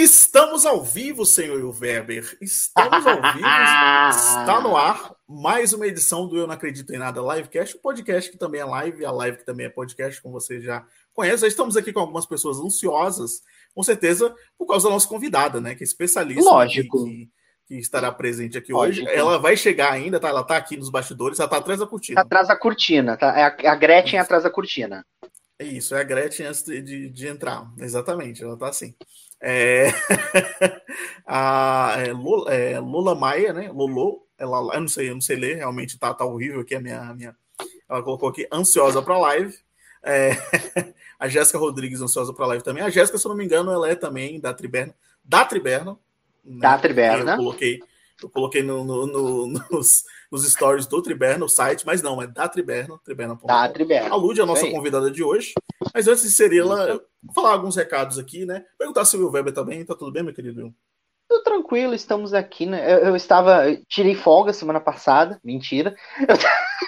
Estamos ao vivo, senhor Weber. Estamos ao vivo. Está no ar mais uma edição do Eu Não Acredito em Nada Livecast, o um podcast que também é live, a live que também é podcast, como você já conhece. Estamos aqui com algumas pessoas ansiosas, com certeza, por causa da nossa convidada, né? Que é especialista. Lógico. Que, que estará presente aqui Lógico. hoje. Ela vai chegar ainda, tá? Ela tá aqui nos bastidores, ela tá atrás da cortina. Tá atrás da cortina, tá? É a, Gretchen atrás da cortina. É isso, é a Gretchen antes de, de, de entrar. Exatamente, ela tá assim. É... a é, Lula, é, Maia, né? Lolo, ela, eu não sei, eu não sei ler, realmente tá, tá horrível aqui a minha, a minha. Ela colocou aqui ansiosa para live. É... a Jéssica Rodrigues ansiosa para live também. A Jéssica, se eu não me engano, ela é também da Triberna, da Triberna. Né? Da Triberna. Eu coloquei, eu coloquei no, no, no, nos, nos stories do Triberna, o site, mas não, é da Triberna, triberna.com. Da Triberna. A Lud é a nossa convidada de hoje. Mas antes de ser ela, vou falar alguns recados aqui, né? Perguntar se o Will Weber tá bem. Tá tudo bem, meu querido Tudo tranquilo, estamos aqui, né? Eu, eu estava. Eu tirei folga semana passada, mentira. Eu,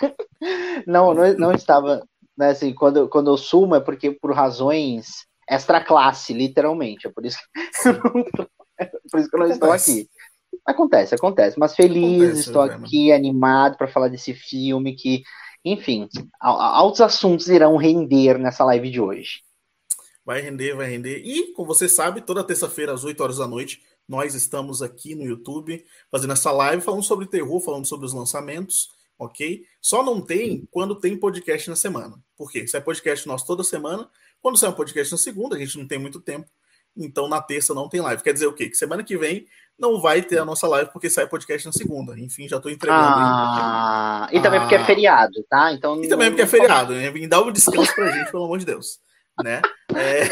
não, não, não estava. Né, assim, quando, quando eu sumo é porque por razões extra classe, literalmente. É por isso que, é por isso que eu não estou aqui. Acontece, acontece. Mas feliz, acontece, estou aqui animado para falar desse filme que enfim, altos assuntos irão render nessa live de hoje. Vai render, vai render. E, como você sabe, toda terça-feira, às 8 horas da noite, nós estamos aqui no YouTube fazendo essa live falando sobre terror, falando sobre os lançamentos, ok? Só não tem quando tem podcast na semana. Por quê? Sai podcast nosso toda semana. Quando sai um podcast na segunda, a gente não tem muito tempo. Então, na terça não tem live. Quer dizer o quê? Que semana que vem não vai ter a nossa live porque sai podcast na segunda. Enfim, já estou entregando. Ah, e também ah, porque é ah. feriado, tá? Então e também porque é feriado, né? Vim dar um descanso pra gente, pelo amor de Deus. Né? É...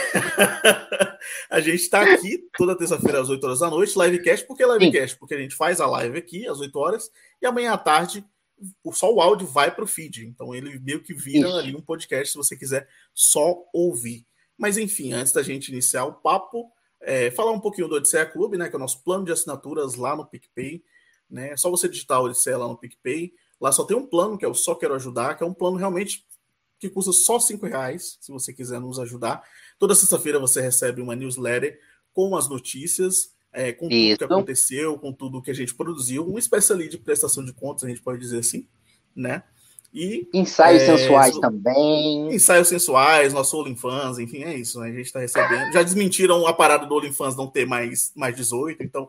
a gente está aqui toda terça-feira às 8 horas da noite, livecast. Por que livecast? Sim. Porque a gente faz a live aqui às 8 horas e amanhã à tarde só o áudio vai para o feed. Então ele meio que vira Isso. ali um podcast se você quiser só ouvir. Mas enfim, antes da gente iniciar o papo, é, falar um pouquinho do Odisseia Clube, né, que é o nosso plano de assinaturas lá no PicPay. Né? É só você digitar Odisseia lá no PicPay. Lá só tem um plano, que é o Só Quero Ajudar, que é um plano realmente que custa só cinco reais, se você quiser nos ajudar. Toda sexta-feira você recebe uma newsletter com as notícias, é, com Isso. tudo que aconteceu, com tudo que a gente produziu, uma espécie ali de prestação de contas, a gente pode dizer assim, né? E, ensaios é, sensuais so... também. Ensaios sensuais, nosso OnlyFans, enfim, é isso, né? A gente está recebendo. Já desmentiram a parada do OnlyFans não ter mais, mais 18, então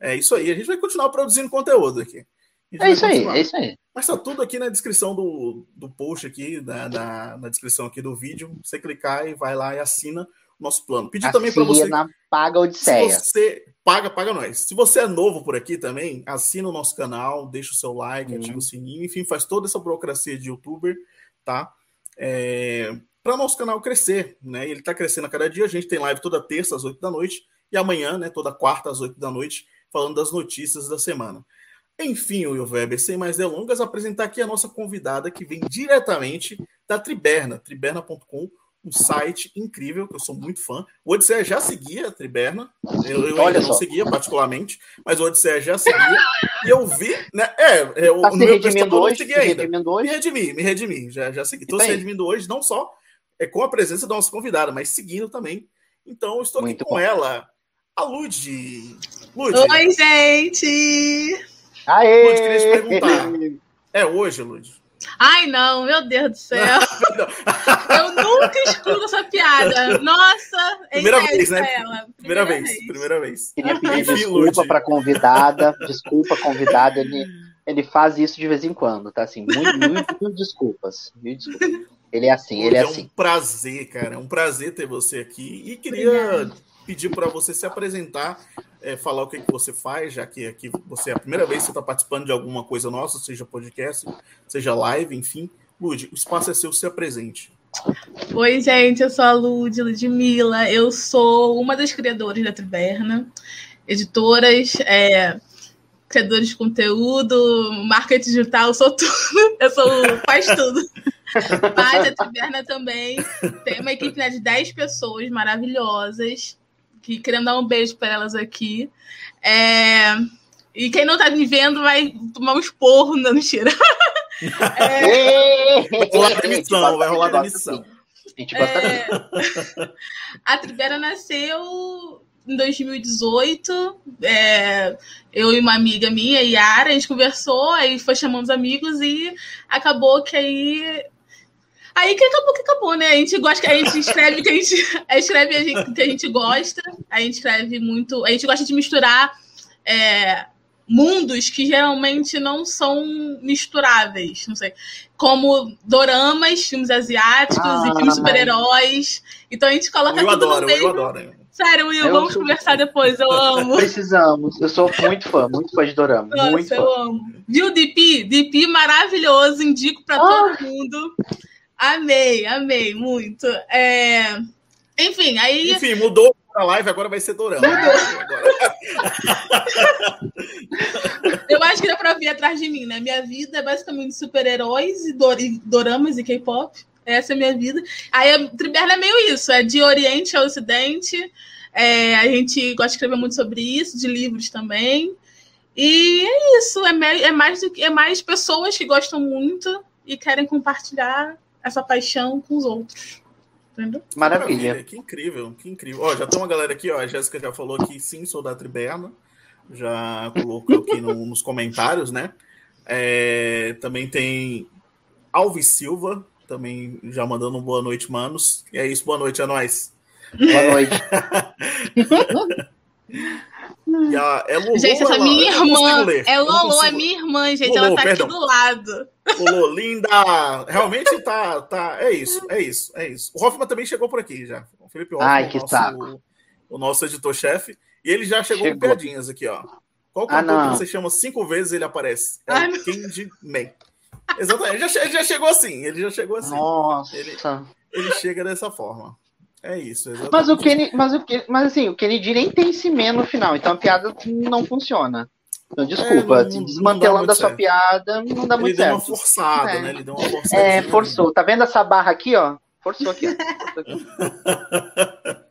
é isso aí. A gente vai continuar produzindo conteúdo aqui. É isso continuar. aí, é isso aí. Mas tá tudo aqui na descrição do, do post aqui, na, na, na descrição aqui do vídeo. Você clicar e vai lá e assina nosso plano. Pedir também para você. Paga Odisseia. Se você paga, paga nós. Se você é novo por aqui também, assina o nosso canal, deixa o seu like, uhum. ativa o sininho, enfim, faz toda essa burocracia de youtuber, tá? É, para nosso canal crescer, né? Ele está crescendo a cada dia. A gente tem live toda terça às 8 da noite e amanhã, né, toda quarta às 8 da noite, falando das notícias da semana. Enfim, Will Weber, sem mais delongas, apresentar aqui a nossa convidada que vem diretamente da Triberna, triberna.com um site incrível, que eu sou muito fã. O Odisseia já seguia a Triberna, eu, eu ainda não seguia particularmente, mas o Odisseia já seguia, e eu vi, né? É, é o, tá o meu prestador hoje, não seguia ainda. Hoje? Me redimi, me redimi, já, já segui. Estou se redimindo hoje, não só é, com a presença da nossa convidada, mas seguindo também. Então, estou muito aqui com ela, a Lud. Lud. Oi, gente! Aê! Lud, queria te perguntar. É hoje, Lud? Ai, não, meu Deus do céu. eu nunca escuto essa piada. Nossa, é primeira vez, né? Ela. Primeira, primeira vez, vez, primeira vez. Queria pedir desculpa para convidada. Desculpa, convidada. Ele, ele faz isso de vez em quando, tá? Assim, muito, muito, muito desculpas. Mil desculpas. Ele é assim, ele é, é assim. É um prazer, cara. É um prazer ter você aqui. E queria Obrigada. Pedir para você se apresentar é, falar o que, que você faz, já que aqui você é a primeira vez que você está participando de alguma coisa nossa, seja podcast, seja live, enfim. Lud, o espaço é seu, se apresente. Oi, gente, eu sou a Lud, Ludmilla, eu sou uma das criadoras da Triberna, editoras, é, criadores de conteúdo, marketing digital, sou tudo, eu sou, faz tudo. Mas a Triberna também tem uma equipe né, de 10 pessoas maravilhosas, que querendo dar um beijo para elas aqui. É... E quem não tá me vendo vai tomar um esporro, não, mentira. é... Vai rolar demissão, vai rolar demissão. É... A Tribera nasceu em 2018. É, eu e uma amiga minha, Yara, a gente conversou, aí foi chamando os amigos e acabou que aí. Aí que acabou que acabou, né? A gente gosta, a gente escreve que a gente escreve a gente, que a gente gosta, a gente escreve muito, a gente gosta de misturar é, mundos que geralmente não são misturáveis, não sei, como doramas, filmes asiáticos ah, e filmes super-heróis. Então a gente coloca eu tudo adoro, no mesmo. Eu adoro. Sério, Will, eu vamos sou... conversar depois, eu amo. Precisamos, eu sou muito fã, muito fã de dorama. Nossa, muito eu fã. amo. Viu, DP? DP maravilhoso, indico para ah. todo mundo. Amei, amei, muito. É... Enfim, aí. Enfim, mudou a live, agora vai ser Dorama. Eu acho que dá pra vir atrás de mim, né? Minha vida é basicamente super-heróis e, doramas e K-pop. Essa é a minha vida. Aí a Triberna é meio isso, é de Oriente a Ocidente. É, a gente gosta de escrever muito sobre isso, de livros também. E é isso, é, é, mais, é mais pessoas que gostam muito e querem compartilhar essa paixão com os outros. Entendeu? Maravilha. Que incrível, que incrível. Ó, já tem uma galera aqui, ó. A Jéssica já falou que sim, sou da Triberna. Já colocou aqui no, nos comentários, né? É, também tem Alves Silva, também já mandando um boa noite, manos. E é isso, boa noite a nós. Boa noite. E a, é Lolo, gente, essa ela, minha irmã. É Lolo, é minha irmã, gente. Lolo, ela tá perdão. aqui do lado. Lolo, linda! Realmente tá, tá. É isso, é isso, é isso. O Hoffman também chegou por aqui já. O Felipe Hoffman, Ai, que o, nosso, saco. o nosso editor-chefe. E ele já chegou, chegou. com piadinhas aqui, ó. Qual ah, cantor ah, que você chama cinco vezes ele aparece? É Ai, o Candyman. Exatamente, ele já, ele já chegou assim. Ele já chegou assim. Nossa. Ele, ele chega dessa forma. É isso. Exatamente. Mas o Kenny, mas o mas assim, o Kennedy nem tem cimento no final, então a piada não funciona. Então, desculpa, é, não, desmantelando a sua certo. piada, não dá ele muito certo. Ele deu uma forçada, é. né? Ele deu uma forçada. É, forçou. Tá vendo essa barra aqui, ó? Forçou aqui. Ó. Forçou aqui.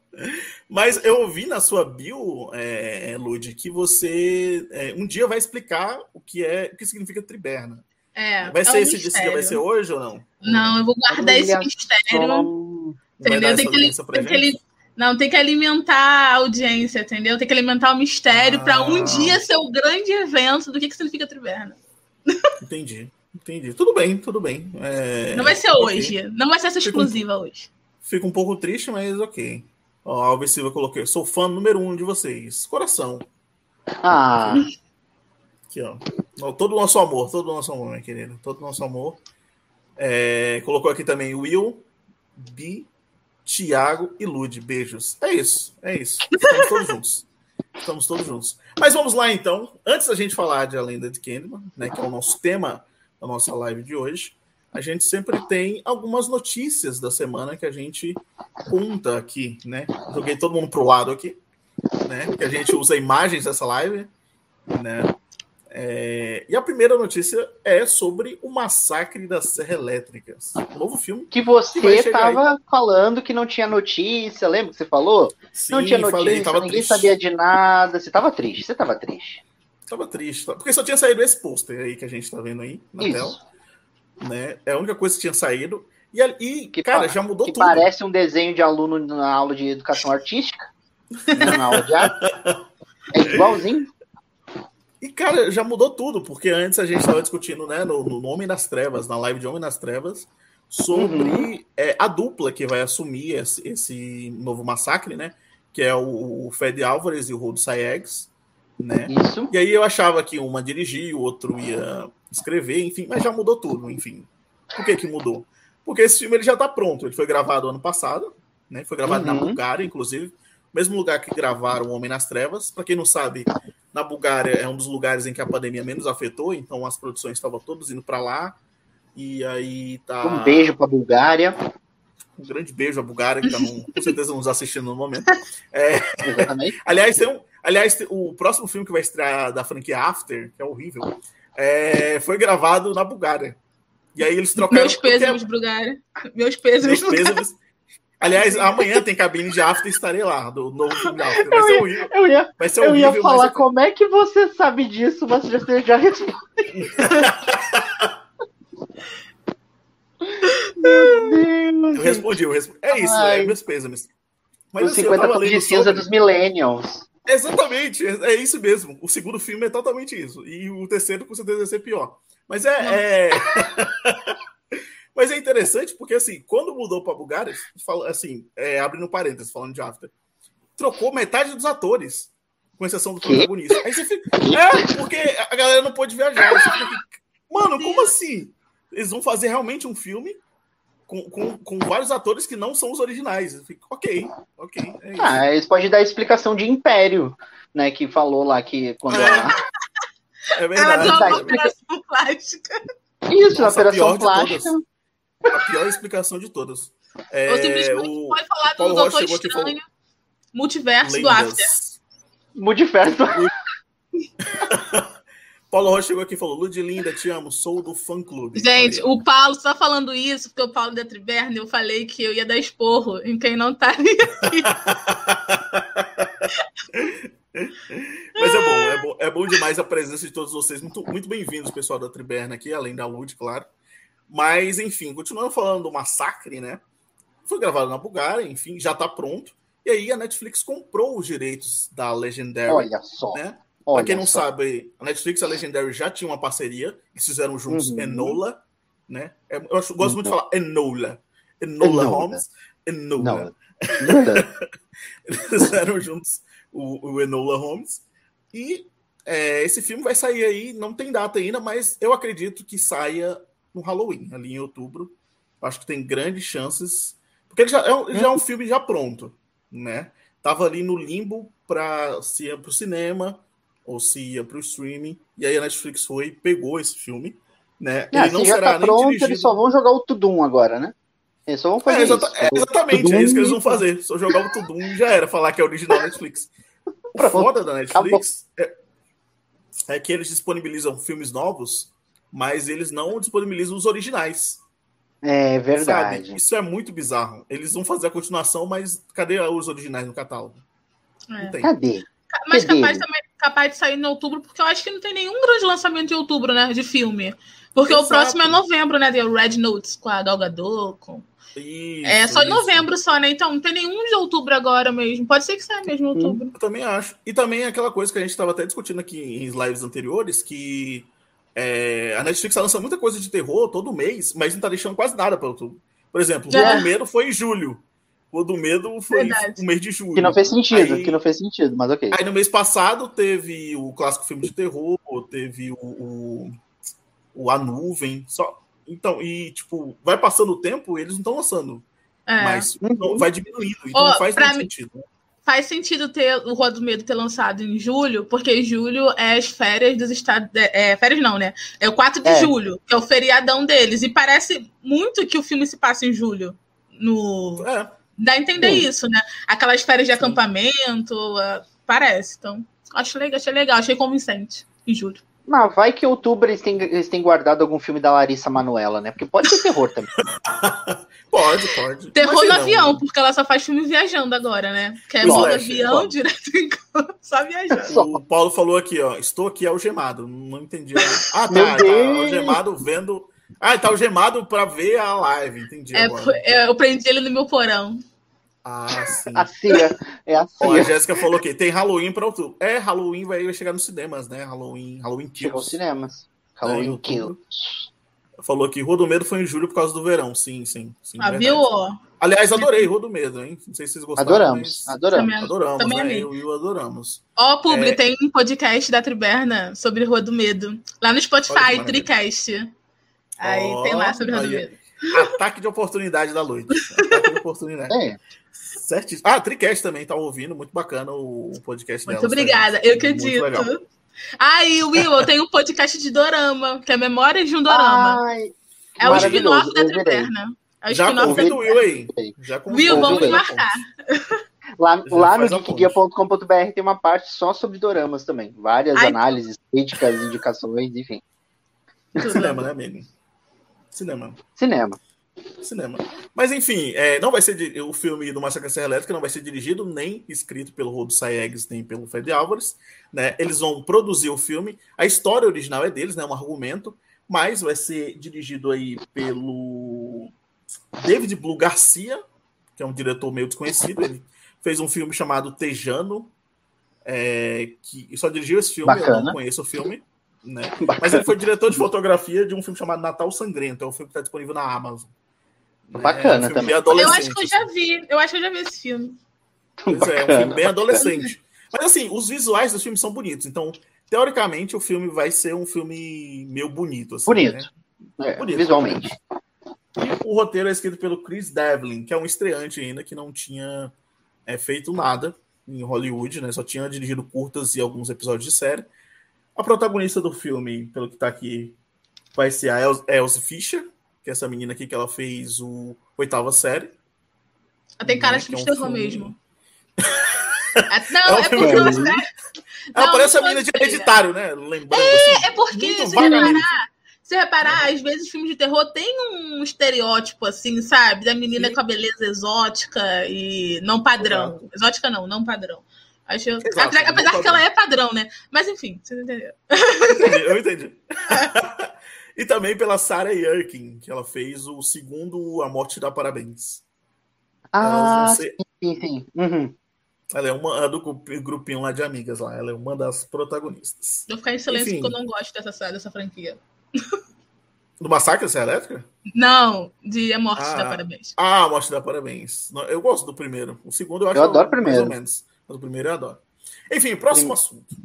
Mas eu ouvi na sua bio, é, Lud, que você é, um dia vai explicar o que é, o que significa triberna. É, vai é ser um esse dia, vai ser hoje ou não? Não, eu vou guardar esse mistério. Entendeu? Tem que, tem que, não, tem que alimentar a audiência, entendeu? Tem que alimentar o mistério ah. para um dia ser o grande evento do que, que significa Triverna. Entendi, entendi. Tudo bem, tudo bem. É... Não vai ser hoje. Okay. Não vai ser essa exclusiva um, hoje. Fico um pouco triste, mas ok. Ó, Alves Silva coloquei. Sou fã número um de vocês. Coração. Ah. Aqui, ó. Todo o nosso amor, todo o nosso amor, minha querida. Todo o nosso amor. É, colocou aqui também Will B. Tiago e Lude. Beijos. É isso, é isso. Estamos todos juntos. Estamos todos juntos. Mas vamos lá então. Antes da gente falar de A Lenda de Candyman, né, que é o nosso tema da nossa live de hoje, a gente sempre tem algumas notícias da semana que a gente conta aqui, né? Joguei todo mundo pro lado aqui, né? Que a gente usa imagens dessa live, né? É, e a primeira notícia é sobre o massacre das Serra Elétricas. Um novo filme. Que você estava falando que não tinha notícia, lembra que você falou? Sim, não tinha notícia, falei, ninguém triste. sabia de nada. Você estava triste, você estava triste. Tava triste, porque só tinha saído esse pôster aí que a gente está vendo aí na Isso. tela. Né? É a única coisa que tinha saído. E, e que, cara, já mudou que tudo. Parece um desenho de aluno na aula de educação artística. na aula de arte. É igualzinho. E, cara, já mudou tudo, porque antes a gente estava discutindo, né, no, no Homem das Trevas, na live de Homem das Trevas, sobre uhum. é, a dupla que vai assumir esse, esse, novo massacre, né? Que é o, o Fed Álvares e o Rodo Sayegs, né? Isso. E aí eu achava que uma dirigia, o outro ia escrever, enfim, mas já mudou tudo, enfim. Por que que mudou? Porque esse filme ele já está pronto, ele foi gravado ano passado, né? Foi gravado uhum. na Bulgária, inclusive, mesmo lugar que gravaram o Homem nas Trevas. Para quem não sabe, na Bulgária é um dos lugares em que a pandemia menos afetou, então as produções estavam todas indo para lá. E aí tá. Um beijo para a Bulgária. Um grande beijo à Bulgária, que está com certeza nos assistindo no momento. É... aliás, tem um, aliás, o próximo filme que vai estrear da franquia After, que é horrível, é... foi gravado na Bulgária. E aí eles trocaram. Meus pêsames, Bulgária. Meus pêsames. Meus pêsames. Aliás, amanhã tem cabine de after e estarei lá, do novo filme de after. Vai eu ser ia, horrível. Eu ia, vai ser eu horrível, ia falar, como é que você sabe disso, mas você já respondeu. Meu Deus. Eu respondi, eu respondi. É isso, Ai. é meus pêsames. Mas Os assim, eu 50 tava tons de cinza sobre- dos Millennials. Exatamente, é é isso mesmo. O segundo filme é totalmente isso. E o terceiro, com certeza, vai ser pior. Mas é. Mas é interessante porque, assim, quando mudou para Bulgária, fala- assim, é, abrindo parênteses, falando de After, trocou metade dos atores, com exceção do protagonista. Aí você fica. É, porque a galera não pôde viajar. Fica, Mano, como assim? Eles vão fazer realmente um filme com, com, com vários atores que não são os originais. Fico, ok, ok. É isso. Ah, eles podem dar a explicação de Império, né? Que falou lá que quando É. a... é Ela verdade. deu Tá, uma operação plástica. Isso, Nossa, operação plástica. A pior explicação de todas. É, Ou simplesmente o pode falar do Paulo Doutor Rocha chegou aqui e falou- Estranho, multiverso do After. lendas. Multiverso. Paulo Rocha chegou aqui e falou: Ludlinda, te amo, sou do fã clube. Gente, Falei, o Paulo só falando isso, porque o Paulo da Triberna, eu falei que eu ia dar esporro em quem não tá ali. Mas é bom, é bom, é bom demais a presença de todos vocês. Muito, muito bem-vindos, pessoal da Triberna aqui, além da Lud, claro. Mas, enfim, continuando falando do massacre, né? Foi gravado na Bulgária, enfim, já tá pronto. E aí a Netflix comprou os direitos da Legendary. Olha só. né? Olha Pra quem não só. sabe, a Netflix e a Legendary já tinham uma parceria, eles fizeram juntos Uhum. Enola, né? É, Eu acho- gosto muito de Uhum. falar Enola. Enola, Enola. Holmes. Enola. Eles fizeram juntos o, o Enola Holmes. E é, esse filme vai sair aí, não tem data ainda, mas eu acredito que saia no Halloween, ali em outubro. Acho que tem grandes chances. Porque ele já é, um- já é um filme já pronto, né? Tava ali no limbo para se ia para o cinema ou se ia para o streaming. E aí a Netflix foi e pegou esse filme. Né? Ah, ele não será tá nem pronto, dirigido... eles só vão jogar o Tudum agora, né? Eles só vão fazer É, exata- isso. é, exatamente, é isso que eles vão Tudum. fazer. Só jogar o Tudum e já era, falar que é original Netflix. O foda da Netflix é, é que eles disponibilizam filmes novos, mas eles não disponibilizam os originais. É Sabe? verdade. Isso é muito bizarro. Eles vão fazer a continuação, mas cadê os originais no catálogo? É. Não tem. Cadê? Mas Cadê capaz também capaz de sair em outubro, porque eu acho que não tem nenhum grande lançamento em outubro, né? De filme. Porque o Exato. próximo é novembro, né? Tem o Red Notes com a Gal Gadot. Com... Isso, É só em isso. novembro só, né? Então não tem nenhum de outubro agora mesmo. Pode ser que saia mesmo em outubro. Eu também acho. E também é aquela coisa que a gente estava até discutindo aqui em lives anteriores, que é, a Netflix tá lançando muita coisa de terror todo mês, mas não tá deixando quase nada para outubro. Por exemplo, o do Medo foi em julho. O do Medo foi Verdade. o mês de julho. Que não fez sentido, Aí- que não fez sentido, mas ok. Aí no mês passado teve o clássico filme de terror, teve o, o, o A Nuvem. Só... Então, e tipo, vai passando o tempo, eles não estão lançando. É. Mas Uhum. vai diminuindo. Então não faz muito mim- sentido. Faz sentido ter o Rua do Medo ter lançado em julho, porque julho é as férias dos estados. É, férias não, né? É o 4 de É. julho, que é o feriadão deles. E parece muito que o filme se passa em julho. No... É. Dá a entender Sim. isso, né? Aquelas férias de Sim. acampamento, ah, parece. Então, acho legal, achei legal, achei convincente em julho. Mas vai que em outubro eles têm, eles têm guardado algum filme da Larissa Manoela, né? Porque pode ser terror também. Pode, pode. Terror Imagina, no avião, um- porque ela só faz filme viajando agora, né? Que é Slash, modo avião, claro. direto em campo, só viajando. Só. O Paulo falou aqui, ó. Estou aqui algemado. Não entendi. Ah, Meu tá. Tá algemado vendo. Ah, ele tá algemado pra ver a live. Entendi. É, agora. é, eu prendi ele no meu porão. Ah, sim. A Cia. É a Ó, a Cia. Jéssica falou que tem Halloween pra outubro. É, Halloween vai, vai chegar nos cinemas, né? Halloween, Halloween Chegou aos Kills. cinemas. É, Halloween outubro. Kill. Falou que Rua do Medo foi em julho por causa do verão. Sim, sim. sim Ah, viu? ó? Aliás, adorei Rua do Medo, hein? Não sei se vocês gostaram. Adoramos, mas adoramos. Também- Adoramos, Também né? Eu e o adoramos. Ó, Publi, É. tem um podcast da Triberna sobre Rua do Medo. Lá no Spotify. Tricast. Aí Ó, tem lá sobre Rua do. Medo. Ataque de oportunidade da noite. Oportunidade. É. Certíssimo. Ah, a Tricast também tá ouvindo, muito bacana o podcast Muito delas, tá, obrigada, eu Muito legal. acredito. Ah, e Will, eu tenho um podcast de Dorama, que é Memórias de um Dorama. Ai, é o spin-off da eu. Triberna. É Já convido o Will aí. Já Will, vamos aí. marcar. Lá, lá no geekguia.com.br tem uma parte só sobre doramas também. Várias Ai, análises, críticas, indicações, enfim. Cinema, né, amigo? Cinema. Cinema. Cinema. Mas enfim, é, não vai ser o filme do Massacre Serra Elétrica não vai ser dirigido nem escrito pelo Rodo Saiegues nem pelo Fede Álvares, né? Eles vão produzir o filme. A história original é deles, né? Um argumento, mas vai ser dirigido aí pelo David Blue Garcia, que é um diretor meio desconhecido. Ele fez um filme chamado Tejano, é, que só dirigiu esse filme, Bacana. eu não conheço o filme. Né? Mas ele foi diretor de fotografia de um filme chamado Natal Sangrento, é um filme que está disponível na Amazon. Bacana é um também. Eu acho que eu já vi, eu acho que eu já vi esse filme. Pois é, é um filme bem adolescente. Mas assim, os visuais dos filmes são bonitos, então, teoricamente, o filme vai ser um filme meio bonito. Assim, bonito. Né? É, bonito. Visualmente. E o roteiro é escrito pelo Chris Devlin, que é um estreante ainda, que não tinha é, feito nada em Hollywood, né? Só tinha dirigido curtas e alguns episódios de série. A protagonista do filme, pelo que tá aqui, vai ser a Elsie Fisher, que é essa menina aqui que ela fez o oitava série. Ela tem cara né, de é um terror filme... mesmo. É, não, é, é porque ela, ela parece a menina de hereditário, né? Lembrando. É, assim, é porque, se reparar, se reparar, às vezes filmes de terror tem um estereótipo, assim, sabe? Da menina Sim. com a beleza exótica e não padrão. Exato. Exótica não, não padrão. Acho, Exato, apesar, que ela é padrão, né? Mas enfim, vocês entenderam. Entendi, eu entendi. e também pela Sarah Yerkin, que ela fez o segundo A Morte dá Parabéns. Ah, ser... sim, sim. Uhum. Ela é uma é do grupinho lá de amigas lá. Ela é uma das protagonistas. Vou ficar em silêncio Enfim. porque eu não gosto dessa, dessa franquia. Do Massacre da Serra Elétrica? Não, de A Morte ah, da Parabéns. Ah, A Morte da Parabéns. Eu gosto do primeiro. O segundo eu acho eu adoro o primeiro. mais ou menos. Mas o primeiro eu adoro. Enfim, próximo Sim. assunto.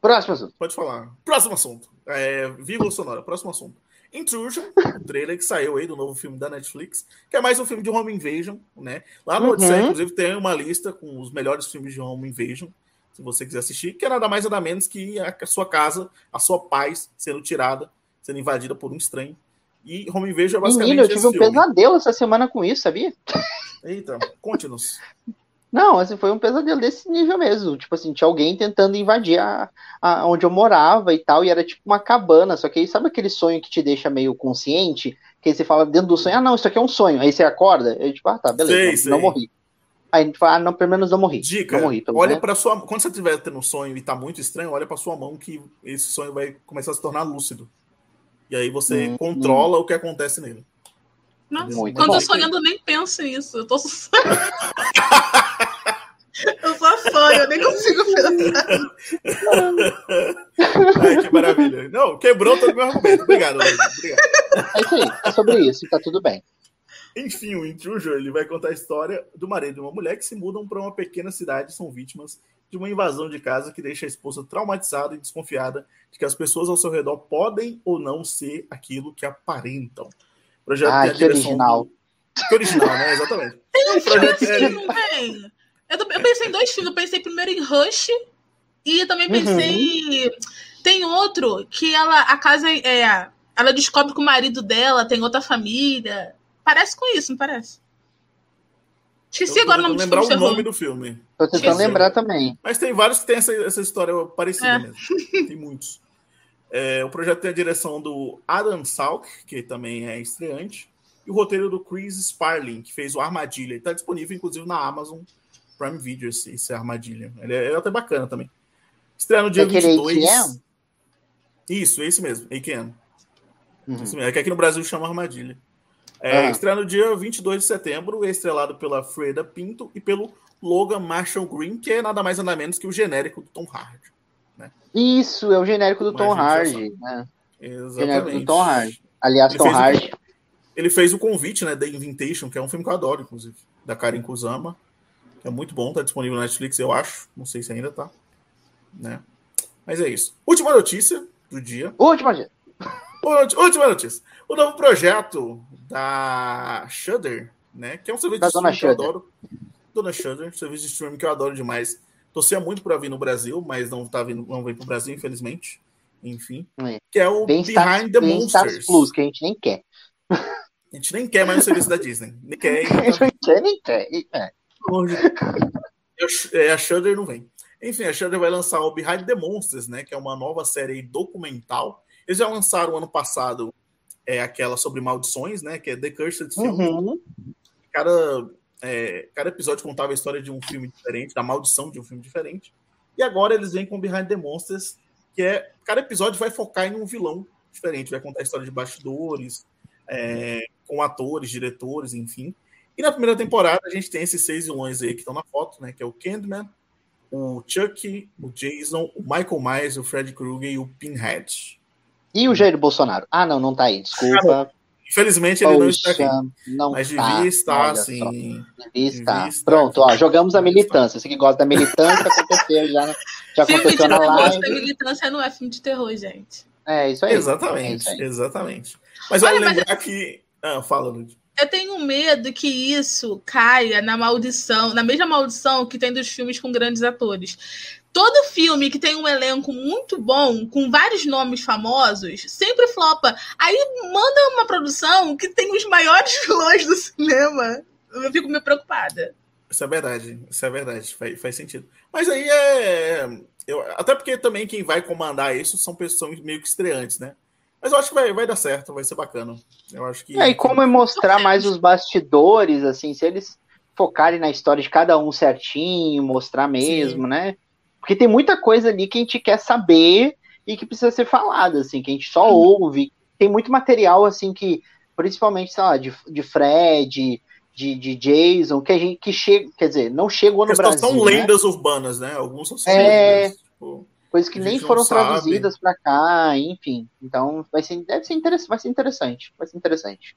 Próximo assunto. Pode falar. Próximo assunto. É, vírgula sonora. Próximo assunto. Intrusion, o trailer que saiu aí do novo filme da Netflix, que é mais um filme de Home Invasion, né? Lá no uhum. Odisseia, inclusive, tem uma lista com os melhores filmes de Home Invasion, se você quiser assistir, que é nada mais nada menos que a sua casa, a sua paz sendo tirada sendo invadida por um estranho. E Home Invasion é basicamente. Menino, eu tive um filme. pesadelo essa semana com isso, sabia? Eita, conte-nos. Não, assim, foi um pesadelo desse nível mesmo. Tipo assim, tinha alguém tentando invadir a, a, onde eu morava e tal, e era tipo uma cabana. Só que aí, sabe aquele sonho que te deixa meio consciente? Que aí você fala dentro do sonho, ah, não, isso aqui é um sonho. Aí você acorda, aí tipo, ah, tá, beleza, sei, não, sei. não, morri. Aí a gente fala, ah, não, pelo menos não morri. Dica, não morri, olha para sua Quando você estiver tendo um sonho e tá muito estranho, olha para sua mão que esse sonho vai começar a se tornar lúcido. E aí você hum, controla hum. o que acontece nele. Nossa, Muito quando bom. eu tô sonhando, eu nem penso nisso. Eu tô Eu só sonho, eu nem consigo pensar. Ai, que maravilha. Não, quebrou todo o meu argumento. Obrigado, Obrigado. É isso aí, é sobre isso, tá tudo bem. Enfim, o Intrusion ele vai contar a história do marido e uma mulher que se mudam para uma pequena cidade e são vítimas de uma invasão de casa que deixa a esposa traumatizada e desconfiada de que as pessoas ao seu redor podem ou não ser aquilo que aparentam. O projeto ah, direção original. Do... Que original, né? Exatamente. Tem um projeto é... Eu, eu, pensei em dois filmes. Eu pensei primeiro em Rush e também pensei. Uhum. Tem outro que ela. A casa é. Ela descobre que o marido dela tem outra família. Parece com isso, não parece? Esqueci agora o nome do lembrar o nome do filme. Tô tentando lembrar também. Mas tem vários que tem essa, essa história parecida é. mesmo. Tem muitos. É, o projeto tem a direção do Adam Salk, que também é estreante, e o roteiro do Chris Sparling, que fez o Armadilha. Está disponível, inclusive, na Amazon Prime Video, esse, esse Armadilha. Ele é, ele é até bacana também. Estreia no dia é 22. AKM? Isso, esse mesmo, AKM. Uhum. Isso mesmo. É que aqui no Brasil chama Armadilha. É, Estreia no dia 22 de setembro, é estrelado pela Freda Pinto e pelo Logan Marshall Green, que é nada mais nada menos que o genérico do Tom Hardy. Né? Isso, é o genérico do Tom Hardy. Né? Exatamente. Genérico do Tom Hardy. Aliás, ele Tom Hardy. O, ele fez o convite, né, The Invitation, que é um filme que eu adoro, inclusive, da Karen Kusama. É muito bom, tá disponível na Netflix, eu acho. Não sei se ainda tá. Né? Mas é isso. Última notícia do dia. Última notícia. Última notícia. O novo projeto da Shudder, né? Que é um serviço da de streaming que eu adoro. Dona Shudder, serviço de streaming que eu adoro demais. Torcia muito para vir no Brasil, mas não tá vindo, não veio pro Brasil, infelizmente. Enfim. É. Que é o bem Behind the Monsters. Plus, que a gente nem quer. A gente nem quer mais o serviço da Disney. Nem quer. a gente nem quer, nem quer. É. é. A Shudder não vem. Enfim, a Shudder vai lançar o Behind the Monsters, né? Que é uma nova série documental. Eles já lançaram ano passado é aquela sobre maldições, né? Que é The Cursed Film. Uhum. Cada, é, cada episódio contava a história de um filme diferente, da maldição de um filme diferente. E agora eles vêm com Behind the Monsters, que é cada episódio vai focar em um vilão diferente, vai contar a história de bastidores, é, com atores, diretores, enfim. E na primeira temporada a gente tem esses seis vilões aí que estão na foto, né? Que é o Candyman, o Chuck, o Jason, o Michael Myers, o Fred Krueger e o Pinhead. E o Jair Bolsonaro? Ah, não, não tá aí, desculpa. Infelizmente ele Poxa, não está aqui. Não mas tá, devia estar, sim. Devia estar. Pronto, ó, jogamos a militância. Você que gosta da militância, aconteceu já, já filme aconteceu na live. A militância não é filme de terror, gente. É isso aí. Exatamente, é isso aí. exatamente. Mas olha, lembrar mas... que. Ah, fala, Lud. Eu tenho medo que isso caia na maldição, na mesma maldição que tem dos filmes com grandes atores todo filme que tem um elenco muito bom, com vários nomes famosos, sempre flopa. Aí manda uma produção que tem os maiores vilões do cinema. Eu fico meio preocupada. Isso é verdade, isso é verdade, faz, faz sentido. Mas aí é. Eu, até porque também quem vai comandar isso são pessoas meio que estreantes, né? Mas eu acho que vai, vai dar certo, vai ser bacana. Eu acho que. É, e como é mostrar mais os bastidores, assim, se eles focarem na história de cada um certinho, mostrar mesmo, Sim. né? Porque tem muita coisa ali que a gente quer saber e que precisa ser falada, assim, que a gente só uhum. ouve. Tem muito material, assim, que, principalmente, sei lá, de, de Fred, de, de Jason, que a gente que chega, quer dizer, não chegou no Brasil. São né? lendas urbanas, né? Alguns são é, lendas, tipo, coisas que nem foram traduzidas para cá, enfim. Então, vai ser, deve ser interessante, vai ser interessante, vai ser interessante.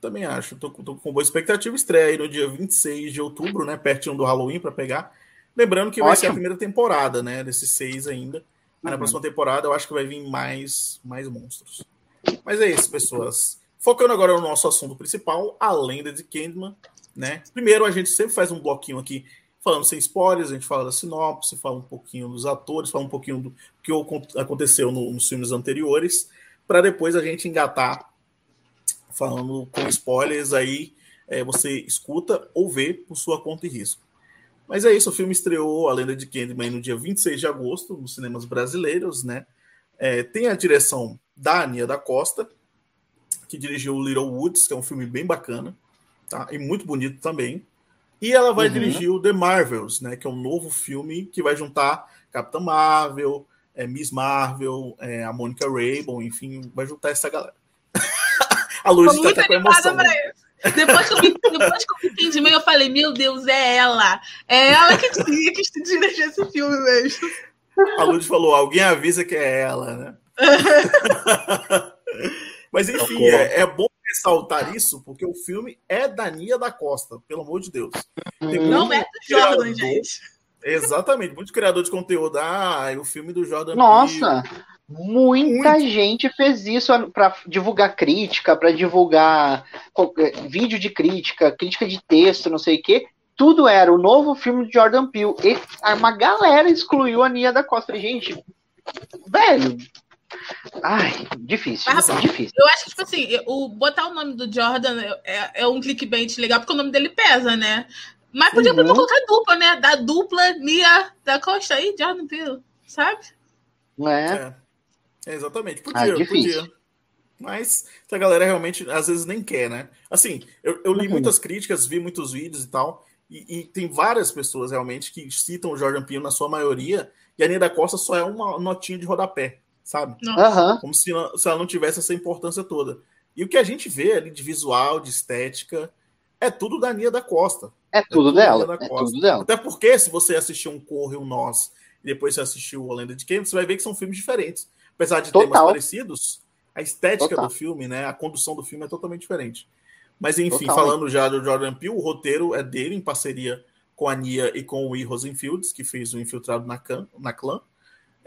Também acho, tô, tô com boa expectativa. Estreia aí no dia 26 de outubro, né? Pertinho do Halloween para pegar. Lembrando que Ótimo. vai ser a primeira temporada, né? Desses seis ainda. Mas uhum. na próxima temporada eu acho que vai vir mais, mais monstros. Mas é isso, pessoas. Focando agora no nosso assunto principal, a lenda de Candyman, né? Primeiro a gente sempre faz um bloquinho aqui falando sem spoilers, a gente fala da sinopse, fala um pouquinho dos atores, fala um pouquinho do que aconteceu no, nos filmes anteriores, para depois a gente engatar falando com spoilers aí, é, você escuta ou vê por sua conta e risco. Mas é isso, o filme estreou A Lenda de Candyman no dia 26 de agosto, nos cinemas brasileiros, né? É, tem a direção da Ania da Costa, que dirigiu Little Woods, que é um filme bem bacana, tá? E muito bonito também. E ela vai uhum. dirigir o The Marvels, né? Que é um novo filme que vai juntar Capitã Marvel, é, Miss Marvel, é, a Monica Rabel, enfim, vai juntar essa galera. a Luz está até com emoção. Né? Depois que eu me, depois que eu me entendi meio, eu falei, meu Deus, é ela. É ela que tinha que dirigir esse filme mesmo. A Lud falou, alguém avisa que é ela, né? Mas enfim, é, é, bom ressaltar isso, porque o filme é da Nia da Costa, pelo amor de Deus. Tem Não é do Jordan, criador, gente. Exatamente, muito criador de conteúdo. Ah, o filme do Jordan Nossa! Peele. Muita Muito. gente fez isso para divulgar crítica, para divulgar é, vídeo de crítica, crítica de texto, não sei o quê. Tudo era o novo filme de Jordan Peele. E uma galera excluiu a Nia da Costa. Gente, velho. Ai, difícil, Mas, difícil. Eu acho que, tipo assim, o, botar o nome do Jordan é, é um clickbait legal, porque o nome dele pesa, né? Mas podia uhum. colocar dupla, né? Da dupla Nia da Costa aí, Jordan Peele, sabe? É. é. É, exatamente. Podia, ah, podia. Mas a galera realmente às vezes nem quer, né? Assim, eu, eu li uhum. muitas críticas, vi muitos vídeos e tal, e, e, tem várias pessoas realmente que citam o Jordan Peele na sua maioria, e a Aninha da Costa só é uma notinha de rodapé, sabe? Uhum. Como se, se ela não tivesse essa importância toda. E o que a gente vê ali de visual, de estética, é tudo da Aninha da Costa. É tudo, é tudo dela. É tudo dela. Até porque, se você assistiu um Corre e um Nós, e depois você assistiu A Lenda de Quem, você vai ver que são filmes diferentes. Apesar de Total. temas parecidos, a estética Total. do filme, né, a condução do filme é totalmente diferente. Mas enfim, Total. falando já do Jordan Peele, o roteiro é dele em parceria com a Nia e com o E. Rosenfields, que fez o Infiltrado na, Can, na Clã.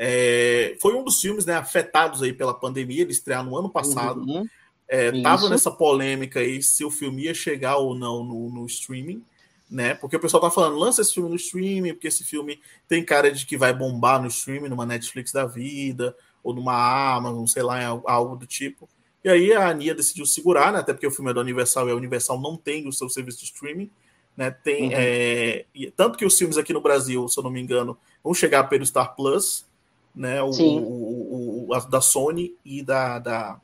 É, foi um dos filmes né, afetados aí pela pandemia, ele estreou no ano passado. Uhum. É, tava nessa polêmica aí se o filme ia chegar ou não no, no, streaming, né? Porque o pessoal tá falando, lança esse filme no streaming, porque esse filme tem cara de que vai bombar no streaming, numa Netflix da vida, ou numa Amazon, sei lá, algo do tipo. E aí a Ania decidiu segurar, né? Até porque o filme é da Universal e a Universal não tem o seu serviço de streaming. Né, tem, uhum. é, tanto que os filmes aqui no Brasil, se eu não me engano, vão chegar pelo Star Plus, né, o, o, o, a, da Sony e da, da,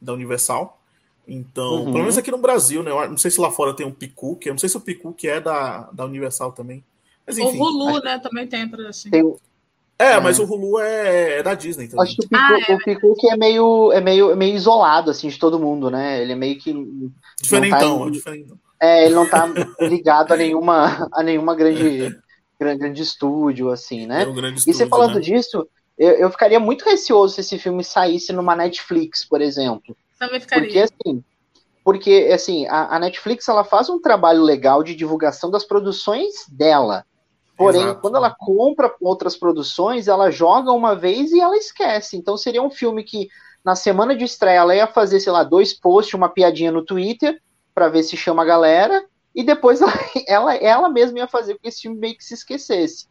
da Universal. Então, uhum. pelo menos aqui no Brasil, né? não sei se lá fora tem um Picu, que eu não sei se o Picu que é da, da Universal também. Mas, enfim, o Hulu, acho... né, também tem para assim. Tem, é, é, mas o Hulu é, é da Disney também. Acho que o Picu, ah, é. o Picu que é meio, é, meio, é meio isolado, assim, de todo mundo, né? Ele é meio que... Diferentão, tá em... é diferentão. É, ele não tá ligado a nenhuma, a nenhuma grande, grande, grande estúdio, assim, né? É um grande e você estúdio, falando né? disso, eu, eu ficaria muito receoso se esse filme saísse numa Netflix, por exemplo. Também ficaria. Porque assim, porque assim, a, a Netflix ela faz um trabalho legal de divulgação das produções dela. Porém, Exato. quando ela compra outras produções, ela joga uma vez e ela esquece. Então seria um filme que na semana de estreia ela ia fazer, sei lá, dois posts, uma piadinha no Twitter para ver se chama a galera e depois ela, ela, ela mesma ia fazer com que esse filme meio que se esquecesse.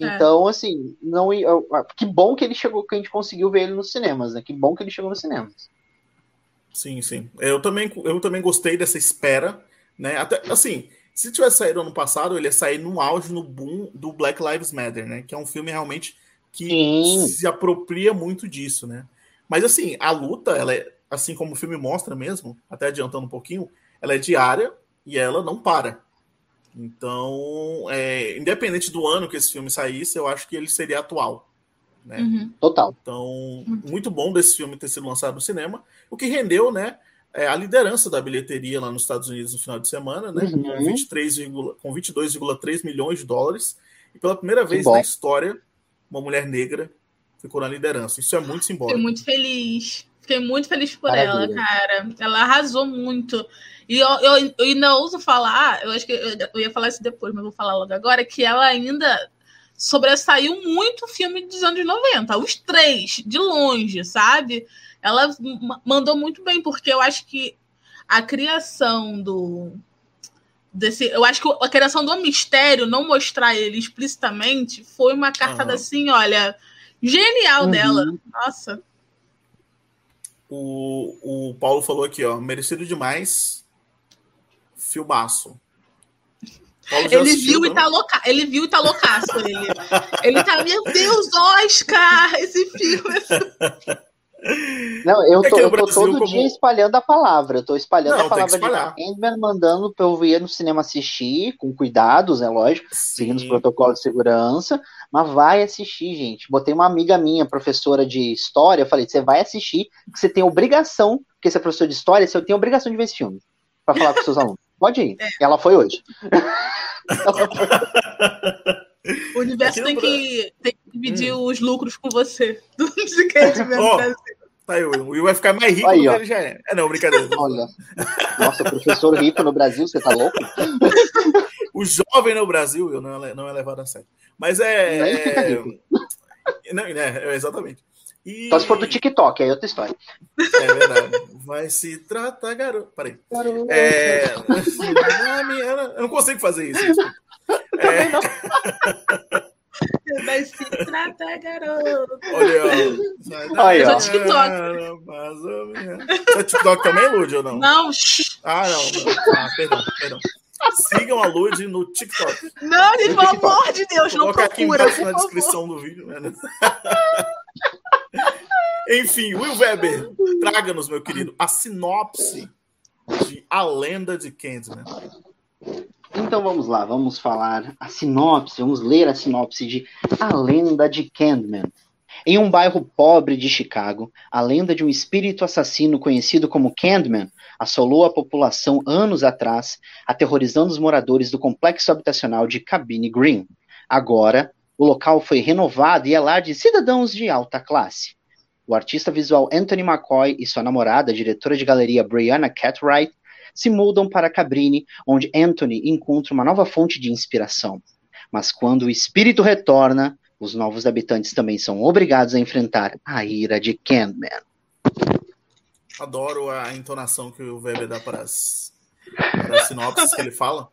É. Então, assim, não ia- que bom que ele chegou, que a gente conseguiu ver ele nos cinemas, né? Que bom que ele chegou nos cinemas. Sim, sim. Eu também, eu também gostei dessa espera, né? Até assim, se tivesse saído ano passado, ele ia sair no auge, no boom do Black Lives Matter, né? Que é um filme realmente que Sim. se apropria muito disso, né? Mas assim, a luta, ela é, assim como o filme mostra mesmo, até adiantando um pouquinho, ela é diária e ela não para. Então, é, independente do ano que esse filme saísse, eu acho que ele seria atual. Né? Uhum. Total. Então, muito bom desse filme ter sido lançado no cinema, o que rendeu, né, é, a liderança da bilheteria lá nos Estados Unidos no final de semana, né, Uhum. com 23, com 22,3 milhões de dólares, e pela primeira vez na história, uma mulher negra ficou na liderança. Isso é muito Fiquei simbólico. muito feliz. Fiquei muito feliz por Maravilha. ela, cara. Ela arrasou muito. E eu, eu, eu ainda ouso falar, eu acho que eu, eu ia falar isso depois, mas vou falar logo agora, que ela ainda sobressaiu muito o filme dos anos 90. Os três, de longe, sabe? Ela ma- mandou muito bem, porque eu acho que a criação do. Desse, eu acho que a criação do mistério, não mostrar ele explicitamente, foi uma cartada Aham. assim, olha, genial Uhum. dela. Nossa. O, o Paulo falou aqui, ó, merecido demais, filmaço. Paulo Ele assistiu, viu e né? tá louca, ele viu e tá loucaço ele. Ele tá, meu Deus, Oscar, esse filme. Não, eu É tô, que no eu tô todo como- dia espalhando a palavra. Eu tô espalhando Não, a que palavra de. Candyman, mandando pra eu ir no cinema assistir, com cuidados, é lógico, seguindo os Sim. protocolos de segurança. Mas vai assistir, gente. Botei uma amiga minha, professora de história, eu falei: você vai assistir, porque você tem obrigação, porque você é professor de história, você tem obrigação de ver esse filme. Pra falar com seus alunos. Pode ir. É. Ela foi hoje. O universo no tem que, tem que dividir Hum. os lucros com você. Do de Candyman, Ó, Brasil. Tá aí, o Will vai ficar mais rico Aí, do que ele já é. É não, brincadeira. Olha. Nossa, professor rico no Brasil, você tá louco? O jovem no Brasil eu não é, não é levado a sério. Mas é. É... rico. Não, é, é, exatamente. E... Só se for do TikTok, aí é outra história. É verdade. Vai se tratar, garoto. Peraí. É... Ah, minha- Eu não consigo fazer isso. É, Vai se tratar, garoto. olha. Eu sou TikTok. Mais ou menos. Você é TikTok também, Lud, ou não? Não. Ah, não. não. Ah, perdão, perdão. Sigam a Lud no TikTok. não, gente, pelo amor de Deus, não Coloca aqui procura, embaixo na favor. descrição do vídeo. Né? Enfim, Will Weber, traga-nos, meu querido, a sinopse de A Lenda de Candyman. Então vamos lá, vamos falar a sinopse, vamos ler a sinopse de A Lenda de Candyman. Em um bairro pobre de Chicago, a lenda de um espírito assassino conhecido como Candyman assolou a população anos atrás, aterrorizando os moradores do complexo habitacional de Cabine Green. Agora, o local foi renovado e é lar de cidadãos de alta classe. O artista visual Anthony McCoy e sua namorada, diretora de galeria Brianna Cartwright, se mudam para Cabrini, onde Anthony encontra uma nova fonte de inspiração. Mas quando o espírito retorna, os novos habitantes também são obrigados a enfrentar a ira de Candyman. Adoro a entonação que o Weber dá para as, para as sinopses que ele fala.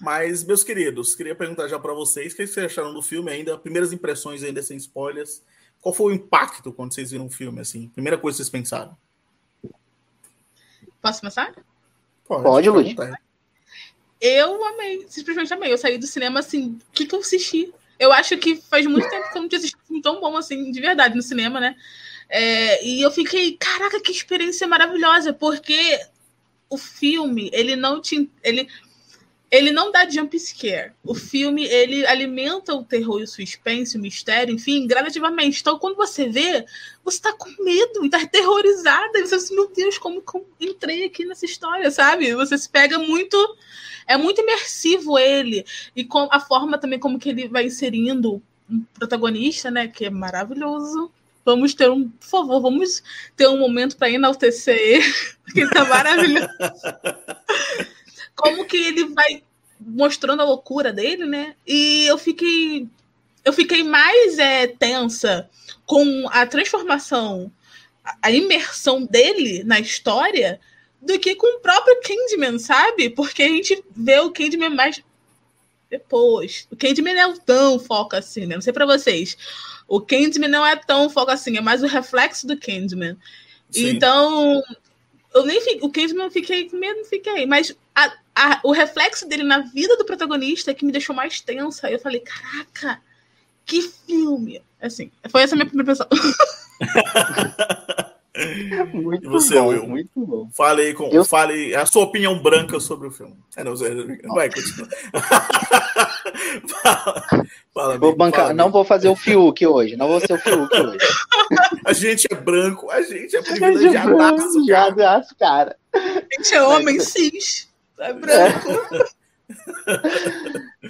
Mas, meus queridos, queria perguntar já para vocês o que vocês acharam do filme ainda, primeiras impressões ainda sem spoilers. Qual foi o impacto quando vocês viram o filme, assim? Primeira coisa que vocês pensaram? Posso começar? Pode, Lud. vontade. Eu amei, simplesmente amei. Eu saí do cinema assim, o que, que eu assisti? Eu acho que faz muito tempo que eu não tinha assistido um filme tão bom assim, de verdade, no cinema, né? É, e eu fiquei, caraca, que experiência maravilhosa, porque o filme, ele não te. Ele, ele não dá jump scare. O filme, ele alimenta o terror e o suspense, o mistério, enfim, gradativamente. Então, quando você vê, você tá com medo tá aterrorizada. Você diz, meu Deus, como, como entrei aqui nessa história, sabe? Você se pega muito... É muito imersivo ele. E com a forma também como que ele vai inserindo um protagonista, né? Que é maravilhoso. Vamos ter um, por favor, vamos ter um momento para enaltecer ele, porque tá maravilhoso. Como que ele vai mostrando a loucura dele, né? E eu fiquei eu fiquei mais é, tensa com a transformação, a imersão dele na história do que com o próprio Candyman, sabe? Porque a gente vê o Candyman mais depois. O Candyman não é tão foco assim, né? Não sei para vocês. O Candyman não é tão foco assim, é mais o reflexo do Candyman. Sim. Então, eu nem fiquei, o Candyman fiquei com medo, não fiquei, mas a, a, o reflexo dele na vida do protagonista é que me deixou mais tensa. Eu falei, caraca, que filme! Assim, foi essa a minha primeira impressão. muito você, bom, Will? muito bom. Fale, com, eu... fale a sua opinião branca sobre o filme. É, não, vai, continua. fala, fala, vou bancar, fala, não vou fazer o Fiuk hoje, não vou ser o Fiuk hoje. a gente é branco, a gente é privilegiado, cara. cara. A gente é homem cis, é branco. É.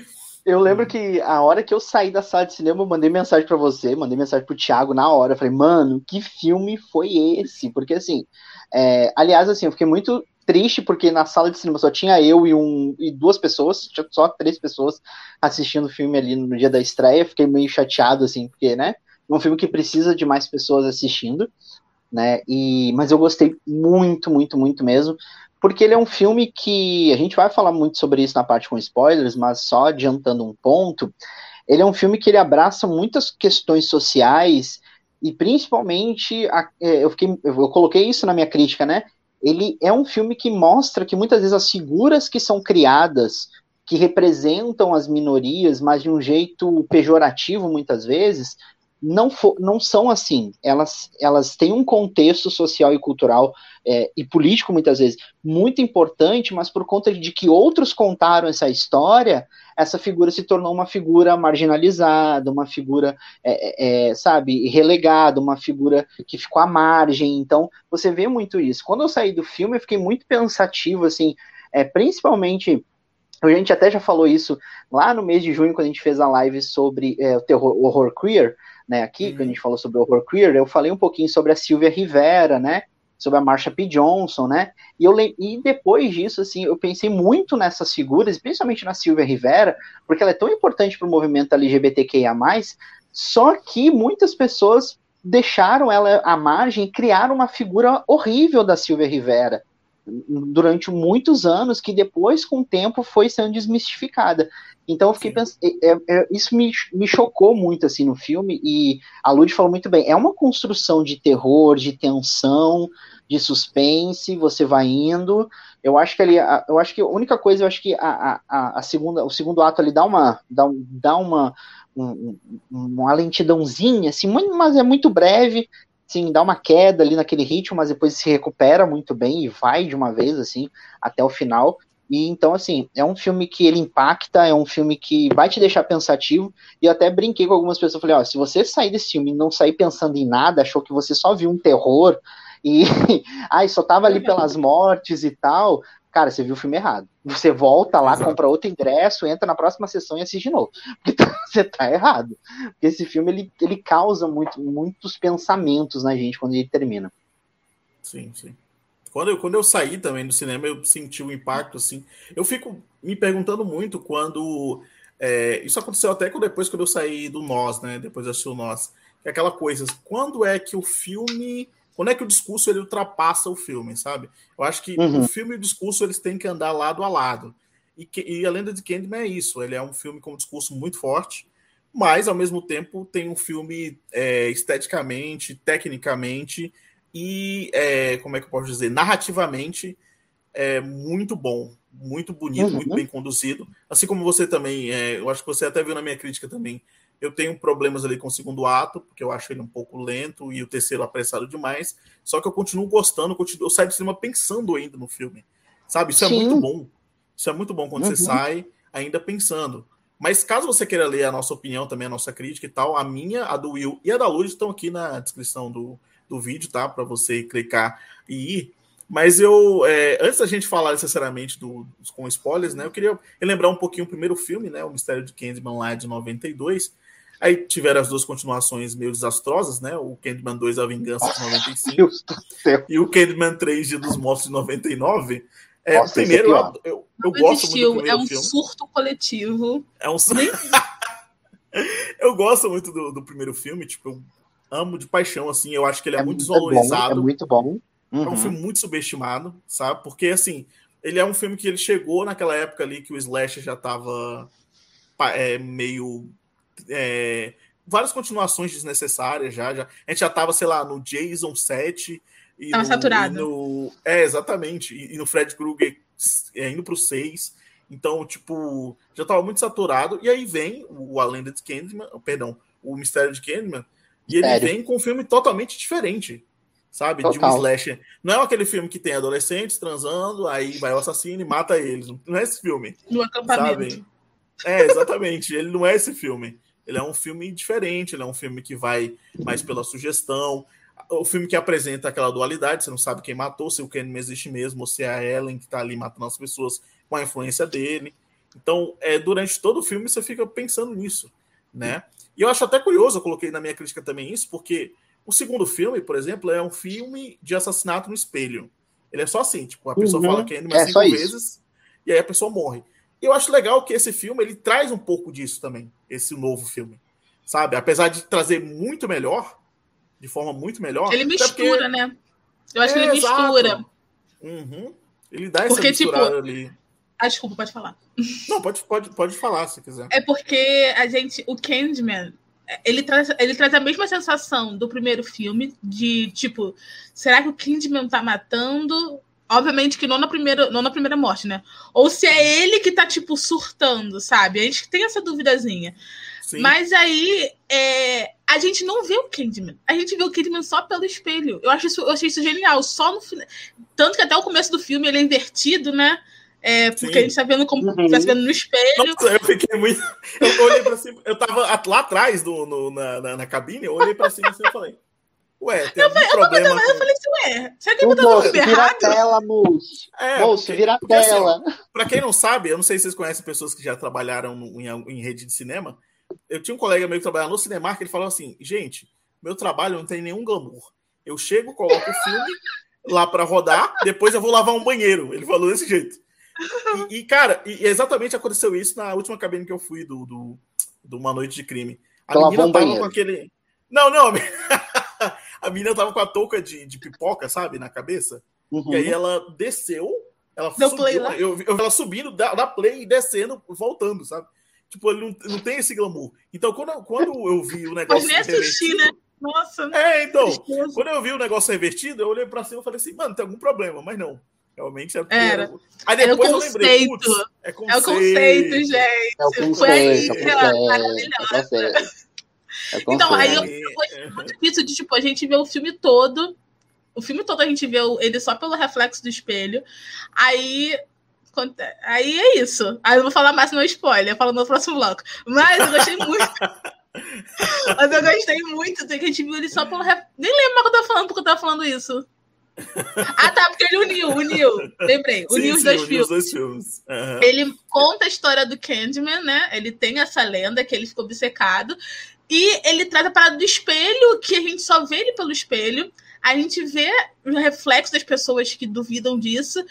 Eu lembro que a hora que eu saí da sala de cinema, eu mandei mensagem para você, mandei mensagem pro Thiago na hora. Falei, mano, que filme foi esse? Porque assim, é, aliás, assim, eu fiquei muito triste porque na sala de cinema só tinha eu e, um, e duas pessoas, só três pessoas assistindo o filme ali no dia da estreia. Fiquei meio chateado, assim, porque, né? É um filme que precisa de mais pessoas assistindo, né? E, mas eu gostei muito, muito, muito mesmo porque ele é um filme que a gente vai falar muito sobre isso na parte com spoilers, mas só adiantando um ponto, ele é um filme que ele abraça muitas questões sociais e principalmente a, é, eu, fiquei, eu coloquei isso na minha crítica, né? Ele é um filme que mostra que muitas vezes as figuras que são criadas que representam as minorias, mas de um jeito pejorativo muitas vezes, não, for, não são assim. Elas, elas têm um contexto social e cultural é, e político, muitas vezes, muito importante, mas por conta de que outros contaram essa história, essa figura se tornou uma figura marginalizada, uma figura, é, é, é sabe, relegada, uma figura que ficou à margem. Então, você vê muito isso. Quando eu saí do filme, eu fiquei muito pensativo, assim, é, principalmente. A gente até já falou isso lá no mês de junho, quando a gente fez a live sobre é, o terror, o horror queer, né, aqui, uhum. quando a gente falou sobre o horror queer, eu falei um pouquinho sobre a Silvia Rivera, né, sobre a Marsha P. Johnson, né, e, eu, e depois disso, assim, eu pensei muito nessas figuras, principalmente na Silvia Rivera, porque ela é tão importante para o movimento LGBTQIA+, só que muitas pessoas deixaram ela à margem e criaram uma figura horrível da Silvia Rivera, durante muitos anos, que depois, com o tempo, foi sendo desmistificada. Então eu fiquei pensando, é, é, é, isso me, me chocou muito assim no filme, e a Lud falou muito bem, é uma construção de terror, de tensão, de suspense, você vai indo. Eu acho que ali, eu acho que a única coisa, eu acho que a, a, a segunda, o segundo ato ali dá uma, dá, dá uma, um, uma lentidãozinha, assim, mas é muito breve, sim, dá uma queda ali naquele ritmo, mas depois se recupera muito bem e vai de uma vez, assim, até o final. E então, assim, é um filme que ele impacta, é um filme que vai te deixar pensativo. E eu até brinquei com algumas pessoas, falei, ó, se você sair desse filme e não sair pensando em nada, achou que você só viu um terror e ai, só tava ali pelas mortes e tal, cara, você viu o filme errado. Você volta lá, Exato. compra outro ingresso, entra na próxima sessão e assiste de novo. Porque você tá errado. Porque esse filme ele, ele causa muito, muitos pensamentos na gente quando ele termina. Sim, sim. Quando eu, quando eu saí também do cinema, eu senti o um impacto, assim. Eu fico me perguntando muito quando. É, isso aconteceu até depois quando eu saí do Nós, né? Depois de assistir o Nós. É aquela coisa, quando é que o filme. Quando é que o discurso ele ultrapassa o filme, sabe? Eu acho que uhum. o filme e o discurso eles têm que andar lado a lado. E, que, e a Lenda de Candyman é isso. Ele é um filme com um discurso muito forte, mas ao mesmo tempo tem um filme é, esteticamente, tecnicamente e, é, como é que eu posso dizer, narrativamente é muito bom, muito bonito, uhum. muito bem conduzido. Assim como você também, é, eu acho que você até viu na minha crítica também. Eu tenho problemas ali com o segundo ato, porque eu acho ele um pouco lento e o terceiro apressado demais. Só que eu continuo gostando, eu, continuo, eu saio do cinema pensando ainda no filme. Sabe? Isso Sim. é muito bom. Isso é muito bom quando uhum. você sai ainda pensando. Mas caso você queira ler a nossa opinião, também a nossa crítica e tal, a minha, a do Will e a da Luz estão aqui na descrição do, do vídeo, tá? Para você clicar e ir. Mas eu, é, antes da gente falar necessariamente do, com spoilers, né? Eu queria lembrar um pouquinho o primeiro filme, né? O Mistério de Candyman lá de 92. Aí tiveram as duas continuações meio desastrosas, né? O Candyman 2, A Vingança de 95 e o Candyman 3, Dia dos Mortos de 99. É, Nossa, primeiro, é eu, eu, gosto existiu. muito do É um filme. surto coletivo. É um surto. eu gosto muito do, do, primeiro filme, tipo, eu amo de paixão, assim. Eu acho que ele é, é muito desvalorizado. Bom, é muito bom. Uhum. É um uhum. filme muito subestimado, sabe? Porque, assim, ele é um filme que ele chegou naquela época ali que o Slash já tava é, meio. É, várias continuações desnecessárias já, já. A gente já tava, sei lá, no Jason 7 e Tava no, saturado. E no, é, exatamente. E, e no Fred Krueger é, indo pro 6. Então, tipo, já tava muito saturado. E aí vem o A Lenda de Candyman, perdão, o Mistério de Candyman. E ele vem com um filme totalmente diferente, sabe? Total. De um slasher. Não é aquele filme que tem adolescentes transando, aí vai o assassino e mata eles. Não é esse filme. No acampamento. Sabe? É, exatamente. ele não é esse filme. Ele é um filme diferente, ele é um filme que vai mais pela sugestão o filme que apresenta aquela dualidade, você não sabe quem matou, se o Kenny existe mesmo, ou se é a Ellen que está ali matando as pessoas com a influência dele. Então, é, durante todo o filme você fica pensando nisso, né? E eu acho até curioso, eu coloquei na minha crítica também isso, porque o segundo filme, por exemplo, é um filme de assassinato no espelho. Ele é só assim, tipo, a pessoa uhum. fala que mais é cinco vezes e aí a pessoa morre. E eu acho legal que esse filme ele traz um pouco disso também, esse novo filme, sabe? Apesar de trazer muito melhor, de forma muito melhor. Ele mistura, porque... né? Eu acho é, que ele mistura. Uhum. Ele dá essa porque, tipo, ali. Ah, desculpa, pode falar. Não, pode, pode, pode falar se quiser. É porque a gente, o Candyman, ele traz, ele traz a mesma sensação do primeiro filme, de tipo, será que o Candyman tá matando? Obviamente que não na primeira, não na primeira morte, né? Ou se é ele que tá, tipo, surtando, sabe? A gente tem essa duvidazinha. Sim. Mas aí é, a gente não vê o Candyman. A gente vê o Candyman só pelo espelho. Eu, acho isso, eu achei isso genial. Só no final. Tanto que até o começo do filme ele é invertido, né? É, porque Sim. a gente tá vendo como uhum. tá vendo no espelho. Nossa, eu fiquei muito. Eu olhei pra cima, eu tava lá atrás do, no, na, na, na, cabine, eu olhei pra cima assim e falei. Ué, tem eu, algum eu, problema. Eu, com... eu falei assim, ué, será que eu tô dando vira errado? a tela, moço. É, moço, porque, vira a tela. Assim, pra quem não sabe, eu não sei se vocês conhecem pessoas que já trabalharam em, em rede de cinema eu tinha um colega meu que trabalhava no Cinemark, ele falou assim: gente, meu trabalho não tem nenhum glamour. Eu chego, coloco o filme lá para rodar, depois eu vou lavar um banheiro. Ele falou desse jeito. E, e cara, e exatamente aconteceu isso na última cabine que eu fui do, do, do Uma Noite de Crime. A menina tava banheiro. com aquele. Não, não. A menina tava com a touca de, de pipoca, sabe, na cabeça. Uhum. E aí ela desceu, ela Deu subiu, play, né? eu, eu ela subindo da, da play e descendo, voltando, sabe? Tipo, ele não, não tem esse glamour. Então, quando, quando eu vi o negócio. Mas nem assisti, né? Nossa. É, então. Quando eu vi o negócio revertido, eu olhei pra cima e falei assim, mano, tem algum problema, mas não. Realmente é. Era. Aí depois eu lembrei. Putz, é, conceito. é o conceito, gente. É o conceito. Foi aí, é maravilhosa. É então, aí eu, gostei muito disso de, tipo, a gente vê o filme todo. O filme todo a gente vê ele só pelo reflexo do espelho. Aí Aí é isso. Aí eu vou falar mais no spoiler, eu falo no próximo bloco. Mas eu gostei muito. Mas eu gostei muito que a gente viu ele só pelo. Nem lembro mais que eu tava falando porque eu tava falando isso. Ah, tá, porque ele uniu, uniu. Lembrei, uniu sim, os dois sim, filmes. Os dois filmes. Uhum. Ele conta a história do Candyman, né? Ele tem essa lenda que ele ficou obcecado. E ele traz a parada do espelho, que a gente só vê ele pelo espelho a gente vê o reflexo das pessoas que duvidam disso,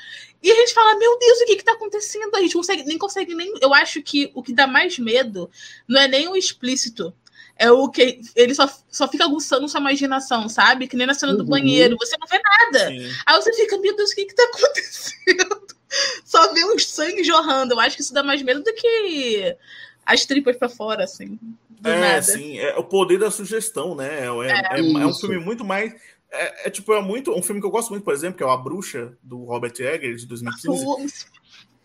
e a gente fala, meu Deus, o que está acontecendo? A gente consegue, nem consegue nem. Eu acho que o que dá mais medo não é nem o explícito. É o que ele só, só fica aguçando sua imaginação, sabe? Que nem na cena uhum. do banheiro, você não vê nada. Sim. Aí você fica, meu Deus, o que está acontecendo? Só vê os sangue jorrando. Eu acho que isso dá mais medo do que as tripas para fora, assim. é, nada. sim. É o poder da sugestão, né? É, é, é, é um filme muito mais é, é, tipo, é muito. Um filme que eu gosto muito, por exemplo, que é o A Bruxa, do Robert Egger, de 2015.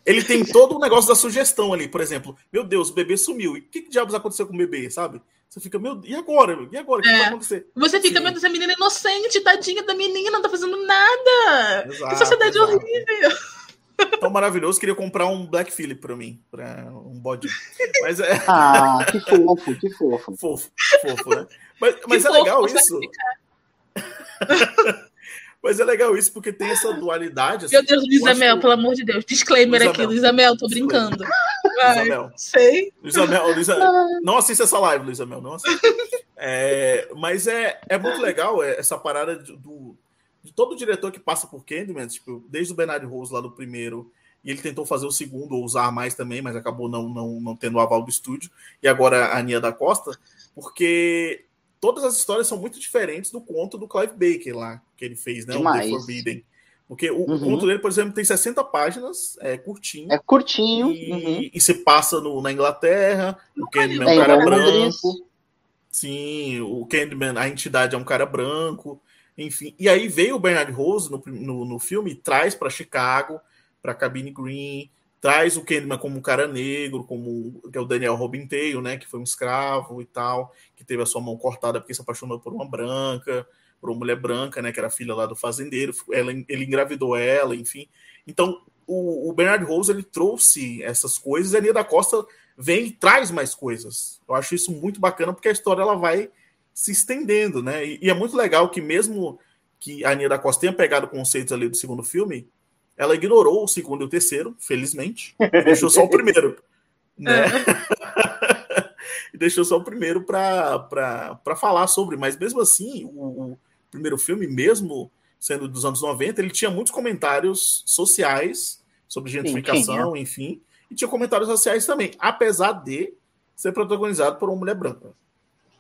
Ele tem todo o negócio da sugestão ali. Por exemplo, meu Deus, o bebê sumiu. E o que, que diabos aconteceu com o bebê, sabe? Você fica, meu e agora? E agora? O que, é. vai acontecer? Você fica, Sim. meu Deus, essa menina é inocente, tadinha da menina, não tá fazendo nada. Exato, que sociedade exato. horrível. Tão maravilhoso, queria comprar um Black Phillip para mim, para um bode. Mas é. Ah, que fofo, que fofo. Fofo, fofo, né? Mas, mas é fofo, legal isso. Mas é legal isso porque tem essa dualidade. Assim, Meu Deus, Luísa Mel, que... pelo amor de Deus. Disclaimer Luísa aqui, Luísa Mel, tô brincando. Luísa Mel. Sei. Mel, Luísa... Não assista essa live, Luísa Mel, não assista. É, mas é, é muito legal essa parada do, de todo diretor que passa por Candyman, tipo, desde o Bernard Rose lá do primeiro, e ele tentou fazer o segundo, ou usar mais também, mas acabou não, não, não tendo o aval do estúdio, e agora a Ania da Costa, porque todas as histórias são muito diferentes do conto do Clive Baker lá, que ele fez, né? Demais. O The Forbidden. Porque o, uhum. conto dele, por exemplo, tem 60 páginas, é curtinho. É curtinho. E, uhum. e se passa no, na Inglaterra, o Candyman é um cara branco. Sim, o Candyman, a entidade é um cara branco, enfim. E aí veio o Bernard Rose no, no, no filme traz para Chicago, para Cabine Green, traz o Candyman como um cara negro, como que é o Daniel Robinteio, né, que foi um escravo e tal, que teve a sua mão cortada porque se apaixonou por uma branca, por uma mulher branca, né, que era filha lá do fazendeiro, ela, ele engravidou ela, enfim. Então, o, o Bernard Rose ele trouxe essas coisas, e a Nia da Costa vem e traz mais coisas. Eu acho isso muito bacana porque a história ela vai se estendendo, né? E, e é muito legal que mesmo que a Nia da Costa tenha pegado conceitos ali do segundo filme, ela ignorou o segundo e o terceiro, felizmente, deixou só o primeiro. Né? É. deixou só o primeiro para falar sobre, mas mesmo assim, o, o, primeiro filme, mesmo sendo dos anos 90, ele tinha muitos comentários sociais sobre gentrificação, Sim, enfim, e tinha comentários sociais também, apesar de ser protagonizado por uma mulher branca.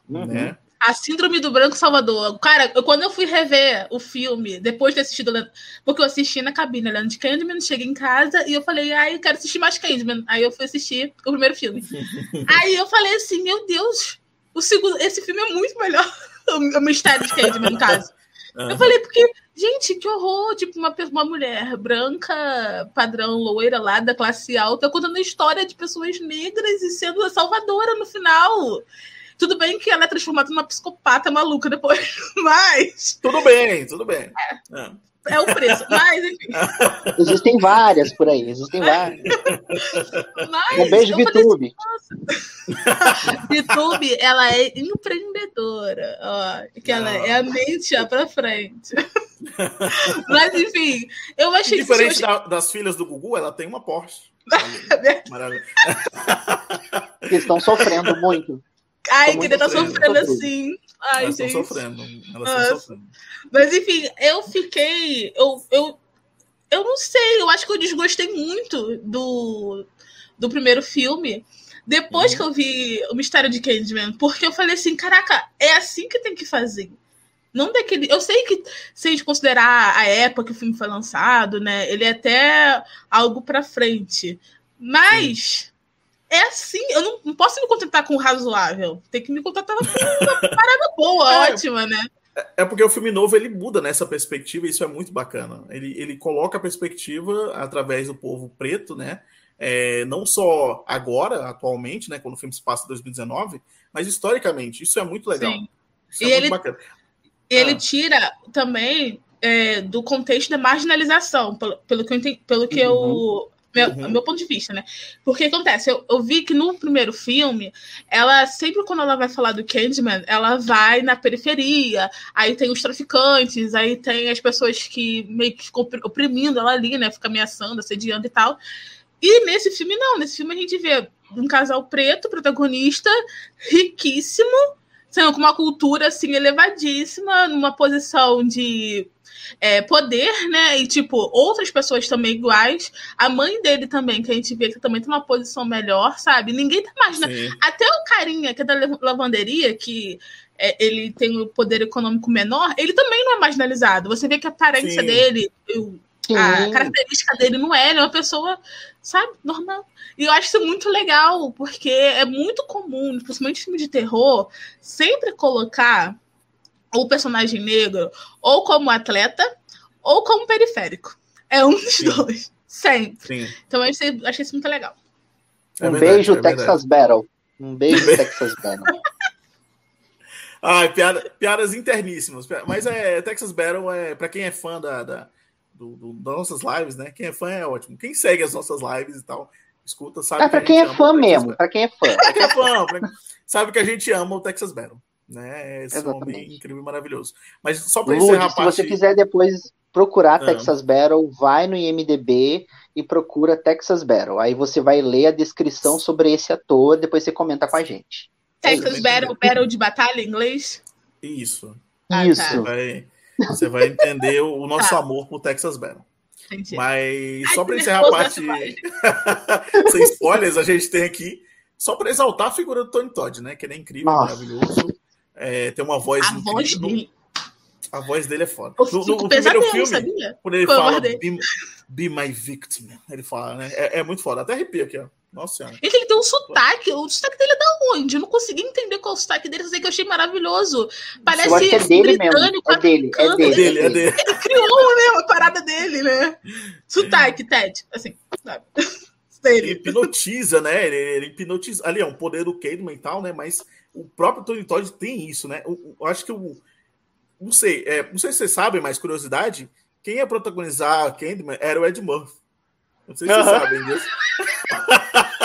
Uhum. Né? A Síndrome do Branco Salvador. Cara, eu, quando eu fui rever o filme, depois de ter assistido. Porque eu assisti na cabine olhando de Candyman, cheguei em casa e eu falei, ai, eu quero assistir mais Candyman. Aí eu fui assistir o primeiro filme. Aí eu falei assim, meu Deus, o segundo, esse filme é muito melhor. o mistério de Candyman, no caso. Uhum. Eu falei, porque, gente, que horror! Tipo, uma, uma mulher branca, padrão, loira lá da classe alta, contando a história de pessoas negras e sendo a salvadora no final. Tudo bem que ela é transformada numa psicopata maluca depois, mas. Tudo bem, tudo bem. É. é. É o preço, mas enfim. Existem várias por aí, existem várias. Mas, um beijo, VTube. VTube, ela é empreendedora, ó, que ela é a mente já pra frente. Mas enfim, eu achei Diferente que. Diferente das filhas do Gugu, ela tem uma Porsche. Maravilha. Que estão sofrendo muito. Ai, estar tá sofrendo assim. Ai, elas gente. Estão sofrendo. Elas estão sofrendo. Mas enfim, eu fiquei. Eu, eu, eu não sei, eu acho que eu desgostei muito do, do primeiro filme. Depois uhum. que eu vi o Mistério de Candyman, porque eu falei assim, caraca, é assim que tem que fazer. Não daquele. Eu sei que, se a gente considerar a época que o filme foi lançado, né? Ele é até algo pra frente. Mas é assim, eu não, não, posso me contentar com o razoável. Tem que me contentar com uma parada boa, é, ótima, né? É porque o filme novo ele muda nessa perspectiva e isso é muito bacana. Ele, ele coloca a perspectiva através do povo preto, né? É, não só agora, atualmente, né? Quando o filme se passa em 2019, mas historicamente. Isso é muito legal. Sim. Isso é e muito ele, bacana. Ele ah. tira também é, do contexto da marginalização, pelo, pelo que eu, entendi, pelo que uhum. eu meu, uhum. meu ponto de vista, né? Porque acontece, eu, eu vi que no primeiro filme, ela sempre quando ela vai falar do Candyman, ela vai na periferia, aí tem os traficantes, aí tem as pessoas que meio que ficam oprimindo ela ali, né? Fica ameaçando, assediando e tal. E nesse filme, não. Nesse filme a gente vê um casal preto, protagonista, riquíssimo, sendo com uma cultura assim elevadíssima, numa posição de é, poder, né? E, tipo, outras pessoas também iguais. A mãe dele também, que a gente vê que também tem uma posição melhor, sabe? Ninguém tá imaginando. Até o carinha que é da lavanderia, que é, ele tem o poder econômico menor, ele também não é marginalizado. Você vê que a aparência Sim. dele, a característica dele não é, ele é uma pessoa, sabe, normal. E eu acho isso muito legal, porque é muito comum, principalmente em filme de terror, sempre colocar o personagem negro ou como atleta ou como periférico. É um dos Sim. dois. Sempre. Sim. Então eu achei, achei isso muito legal. É um verdade, beijo, é Texas Battle. Um beijo, Texas Battle. Ai, piada, piadas interníssimas. Mas é Texas Battle é para quem é fã da, da, do, do, das nossas lives, né? Quem é fã é ótimo. Quem segue as nossas lives e tal, escuta, sabe. É pra quem é fã mesmo, pra quem é fã. Pra quem é fã, sabe que a gente ama o Texas Battle. Né? Esse Exatamente. homem incrível e maravilhoso. Mas só para encerrar a parte... Se você quiser depois procurar ah. Texas Battle, vai no IMDB e procura Texas Battle. Aí você vai ler a descrição sobre esse ator, depois você comenta com a gente. Texas Battle, Battle de batalha em inglês? Isso. Ah, Isso. Tá. Você, vai, você vai entender o nosso tá. amor por Texas Battle. Entendi. Mas Ai, só para encerrar a parte. Sem spoilers, a gente tem aqui. Só para exaltar a figura do Tony Todd, né? Que ele é incrível, Nossa. maravilhoso. É, tem uma voz. A incrível. voz dele. A voz dele é foda. No, no, no primeiro filme, sabia? quando ele Foi fala be, be, my victim, ele fala, né? É, é, muito foda. Até arrepio aqui, ó. Nossa senhora. Ele, ele tem um sotaque. O sotaque dele é da onde? Eu não consegui entender qual é o sotaque dele. Eu sei que eu achei maravilhoso. Parece é dele britânico. É dele, é dele, é dele, é dele. Ele criou, né? Uma parada dele, né? Sotaque, Ted. Assim, sabe? Ele hipnotiza, né? Ele, ele hipnotiza. Ali é um poder do Cademan e tal, né? Mas o próprio Tony Todd tem isso, né? Eu, eu acho que o. Não sei, é, não sei se vocês sabem, mas curiosidade, quem ia protagonizar Candyman era o Ed Murphy. Não sei se vocês sabem disso.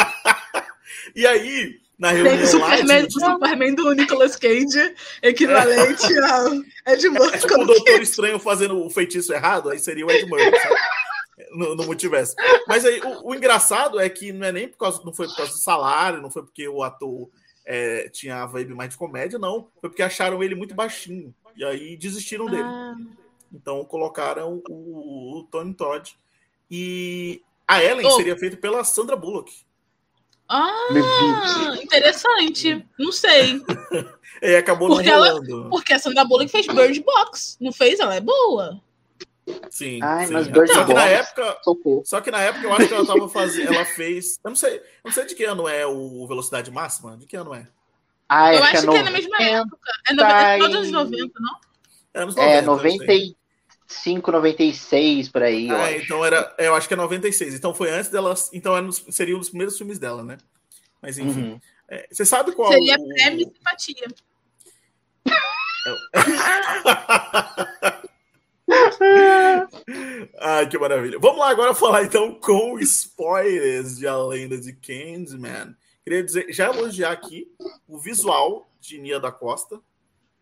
e aí, na reunião Tem o Superman, o Superman do Nicolas Cage, equivalente ao Ed Murphy. É, tipo o Doutor Estranho fazendo o feitiço errado, aí seria o Ed Murphy, sabe? No, no, multiverso. Mas aí, o, o, engraçado é que não é nem por causa, não foi por causa do salário, não foi porque o ator é, tinha a vibe mais de comédia, não. Foi porque acharam ele muito baixinho. E aí desistiram dele. Ah. Então colocaram o, o, Tony Todd. E a Ellen oh. seria feita pela Sandra Bullock. Ah, interessante. Não sei. e acabou porque não rolando. Ela, porque a Sandra Bullock fez Bird Box. Não fez? Ela é boa. Sim, Ai, sim. Só que na época, só que na época eu acho que ela tava fazendo, ela fez, eu não sei, eu não sei de que ano é o Velocidade Máxima, de que ano é? Ah, eu acho que, é, é na mesma época. É, no, é anos 90, não? É, anos 90, é 95, 96 por aí. Ah, então era, eu acho que é 96. Então foi antes dela, então era, seria um dos primeiros filmes dela, né? Mas enfim. Uhum. É, você sabe qual Seria o... prêmio simpatia. Ai, que maravilha. Vamos lá agora falar então com spoilers de A Lenda de Candyman. Queria dizer, já elogiar aqui o visual de Nia da Costa,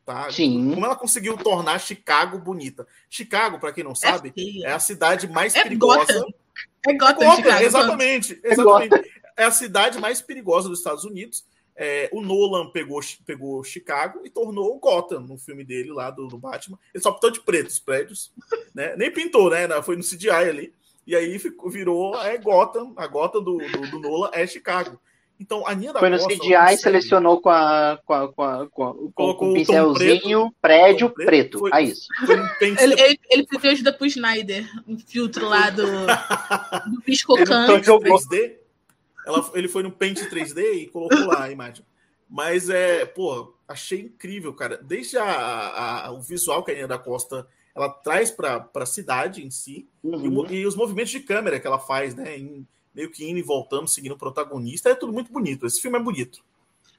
tá? Sim. Como ela conseguiu tornar Chicago bonita. Chicago, para quem não sabe, é, é, a cidade mais é perigosa. Gotham. É Gotham, é Gotham Chicago, exatamente, exatamente. É, é a cidade mais perigosa dos Estados Unidos é, o Nolan pegou, pegou Chicago e tornou Gotham no filme dele lá do, do Batman. Ele só pintou de preto os prédios, né? Nem pintou, né? Foi no CGI ali. E aí ficou, virou é, Gotham, a Gotham do, do, do Nolan é Chicago. Então, a Nia da Foi no Costa, CGI, selecionou com, a, com, a, com, a, com, a, com, um pincelzinho, prédio preto. preto. Foi, é isso. Um ele, ele, ele pediu ajuda pro Snyder, um filtro lá do, do Piscocante. 3D? Ela, ele foi no Paint 3D e colocou lá a imagem. Mas é, pô, achei incrível, cara. Desde a, a o visual que a Ania da Costa ela traz para a cidade em si uhum. e, e, os movimentos de câmera que ela faz, né? Em, meio que indo e voltando, seguindo o protagonista, é tudo muito bonito. Esse filme é bonito.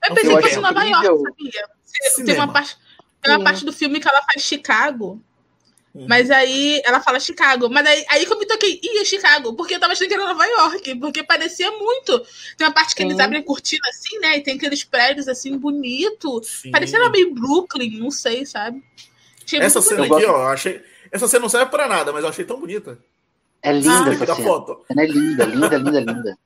Eu pensei que em Nova York, sabia? Tem uma, parte, tem uma parte do filme que ela faz Chicago Uhum. Mas aí ela fala Chicago. Mas aí, aí que eu me toquei, ia é Chicago, porque eu tava achando que era Nova York, porque parecia muito. Tem uma parte que eles abrem cortina assim, né? E tem aqueles prédios assim, bonito. Parecia meio Brooklyn, não sei, sabe? Achei essa cena bonito. aqui, ó, achei. Essa cena não serve pra nada, mas eu achei tão bonita. É linda ah, essa cena. Foto. Ela é linda, linda, linda, linda.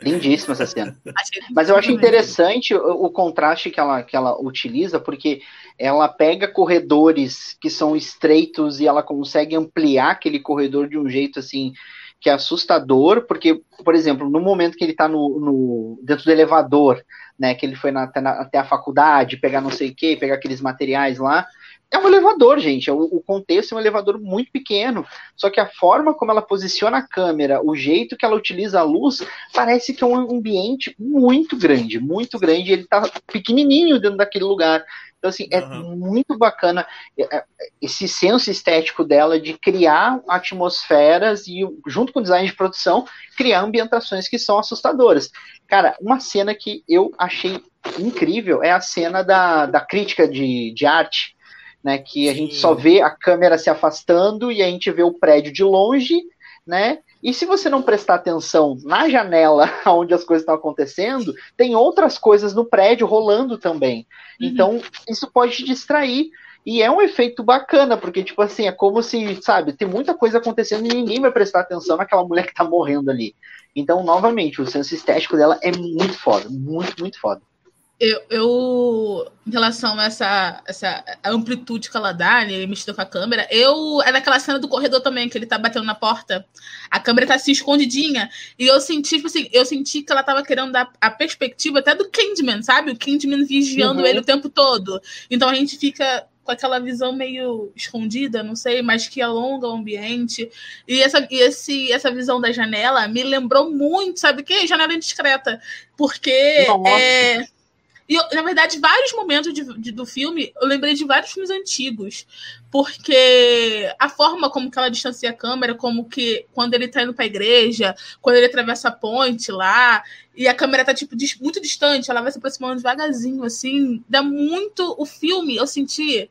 Lindíssima essa cena. Mas eu acho interessante o, o, contraste que ela, que ela utiliza, porque ela pega corredores que são estreitos e ela consegue ampliar aquele corredor de um jeito assim que é assustador, porque, por exemplo, no momento que ele está no, no, dentro do elevador, né, que ele foi na, até, na, até a faculdade, pegar não sei o que, pegar aqueles materiais lá, é um elevador, gente. O, o, contexto é um elevador muito pequeno. Só que a forma como ela posiciona a câmera, o jeito que ela utiliza a luz, parece que é um ambiente muito grande, muito grande. Ele tá pequenininho dentro daquele lugar. Então, assim, é uhum. muito bacana é, é, esse senso estético dela de criar atmosferas e, junto com o design de produção, criar ambientações que são assustadoras. Cara, uma cena que eu achei incrível é a cena da, da crítica de, de arte né? Que a Sim. gente só vê a câmera se afastando e a gente vê o prédio de longe, né? E se você não prestar atenção na janela onde as coisas estão acontecendo, tem outras coisas no prédio rolando também. Uhum. Então, isso pode te distrair. E é um efeito bacana, porque, tipo assim, é como se, sabe, tem muita coisa acontecendo e ninguém vai prestar atenção naquela mulher que tá morrendo ali. Então, novamente, o senso estético dela é muito foda, muito, muito foda. Eu, eu, em relação a essa, essa amplitude que ela dá, ele né, mexendo com a câmera, eu. É naquela cena do corredor também, que ele tá batendo na porta. A câmera tá assim escondidinha. E eu senti, tipo assim, eu senti que ela tava querendo dar a perspectiva até do Candyman, sabe? O Candyman vigiando uhum. ele o tempo todo. Então a gente fica com aquela visão meio escondida, não sei, mas que alonga o ambiente. E essa, e esse, essa visão da janela me lembrou muito, sabe o quê? Janela indiscreta. Porque Nossa. é e, na verdade, vários momentos de, de, do filme, eu lembrei de vários filmes antigos. Porque a forma como que ela distancia a câmera, como que quando ele tá indo pra igreja, quando ele atravessa a ponte lá, e a câmera tá, tipo, muito distante, ela vai se aproximando devagarzinho, assim, dá muito... O filme, eu senti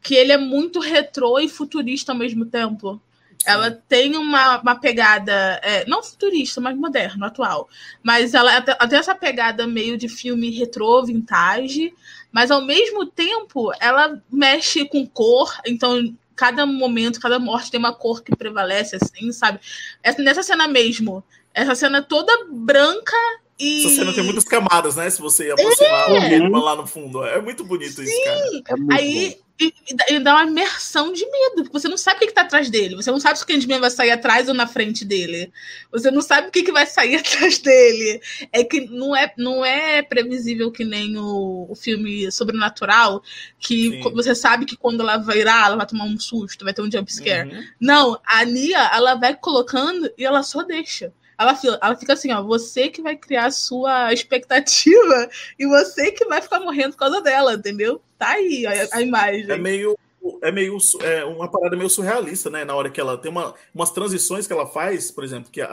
que ele é muito retrô e futurista ao mesmo tempo. Ela tem uma, uma pegada, é, não futurista, mas moderno, atual. Mas ela, ela, tem essa pegada meio de filme retrô, vintage, mas ao mesmo tempo ela mexe com cor, então cada momento, cada morte tem uma cor que prevalece, assim, sabe? Essa, nessa cena mesmo, essa cena toda branca e... Essa cena tem muitas camadas, né? Se você aproximar é. lá no fundo. É muito bonito Sim. isso, cara. É Aí bom. E, e, dá uma imersão de medo, porque você não sabe o que, está atrás dele. Você não sabe se o Candyman vai sair atrás ou na frente dele. Você não sabe o que, que vai sair atrás dele. É que não é, não é previsível que nem o, o filme Sobrenatural, que Sim. você sabe que quando ela vai virar, ela vai tomar um susto, vai ter um jumpscare. Uhum. Não, a Nia, ela vai colocando e ela só deixa. Ela, ela fica assim, ó, você que vai criar a sua expectativa e você que vai ficar morrendo por causa dela, entendeu? Tá aí a, a imagem. É meio é meio é uma parada meio surrealista, né? Na hora que ela tem uma, umas transições que ela faz, por exemplo, que, a,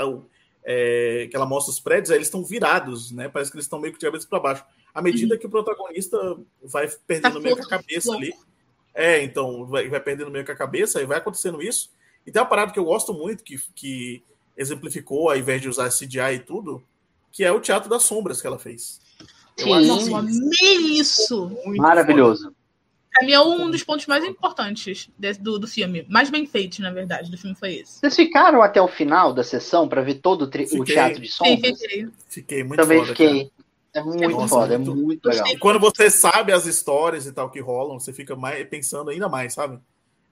é, que ela mostra os prédios, aí eles estão virados, né? Parece que eles estão meio que de cabeça para baixo. À medida uhum. que o protagonista vai perdendo tá meio que a cabeça ali. É, então, vai, vai perdendo meio que a cabeça, e vai acontecendo isso. E tem uma parada que eu gosto muito, que, que exemplificou, ao invés de usar CGI e tudo, que é o Teatro das Sombras que ela fez. Eu Sim. acho amei isso! Maravilhoso. Pra mim é um dos pontos mais importantes do, do filme. Mais bem feito, na verdade, do filme foi esse. Vocês ficaram até o final da sessão para ver todo o, o, Teatro de Sombras? Fiquei. Fiquei muito Também foda, fiquei. Cara. É muito Nossa, foda, é muito, é muito legal. E quando você sabe as histórias e tal que rolam, você fica mais pensando ainda mais, sabe?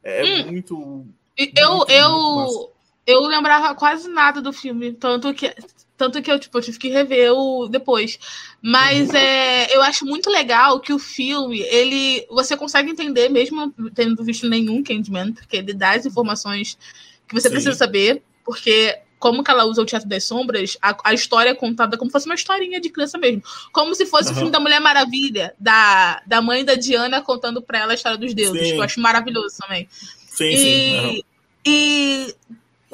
É hum. muito. Eu, muito, eu, muito eu lembrava quase nada do filme, tanto que tanto que eu, tipo, eu tive que rever o depois. Mas é, eu acho muito legal que o filme, ele. Você consegue entender, mesmo tendo visto nenhum Candyman, porque ele dá as informações que você Sim. precisa saber, porque como que ela usa o Teatro das Sombras, a, a, história é contada como se fosse uma historinha de criança mesmo. Como se fosse uhum. o filme da Mulher Maravilha, da, da mãe da Diana contando pra ela a história dos deuses, sim. que eu acho maravilhoso também. Sim, e, sim. Uhum. E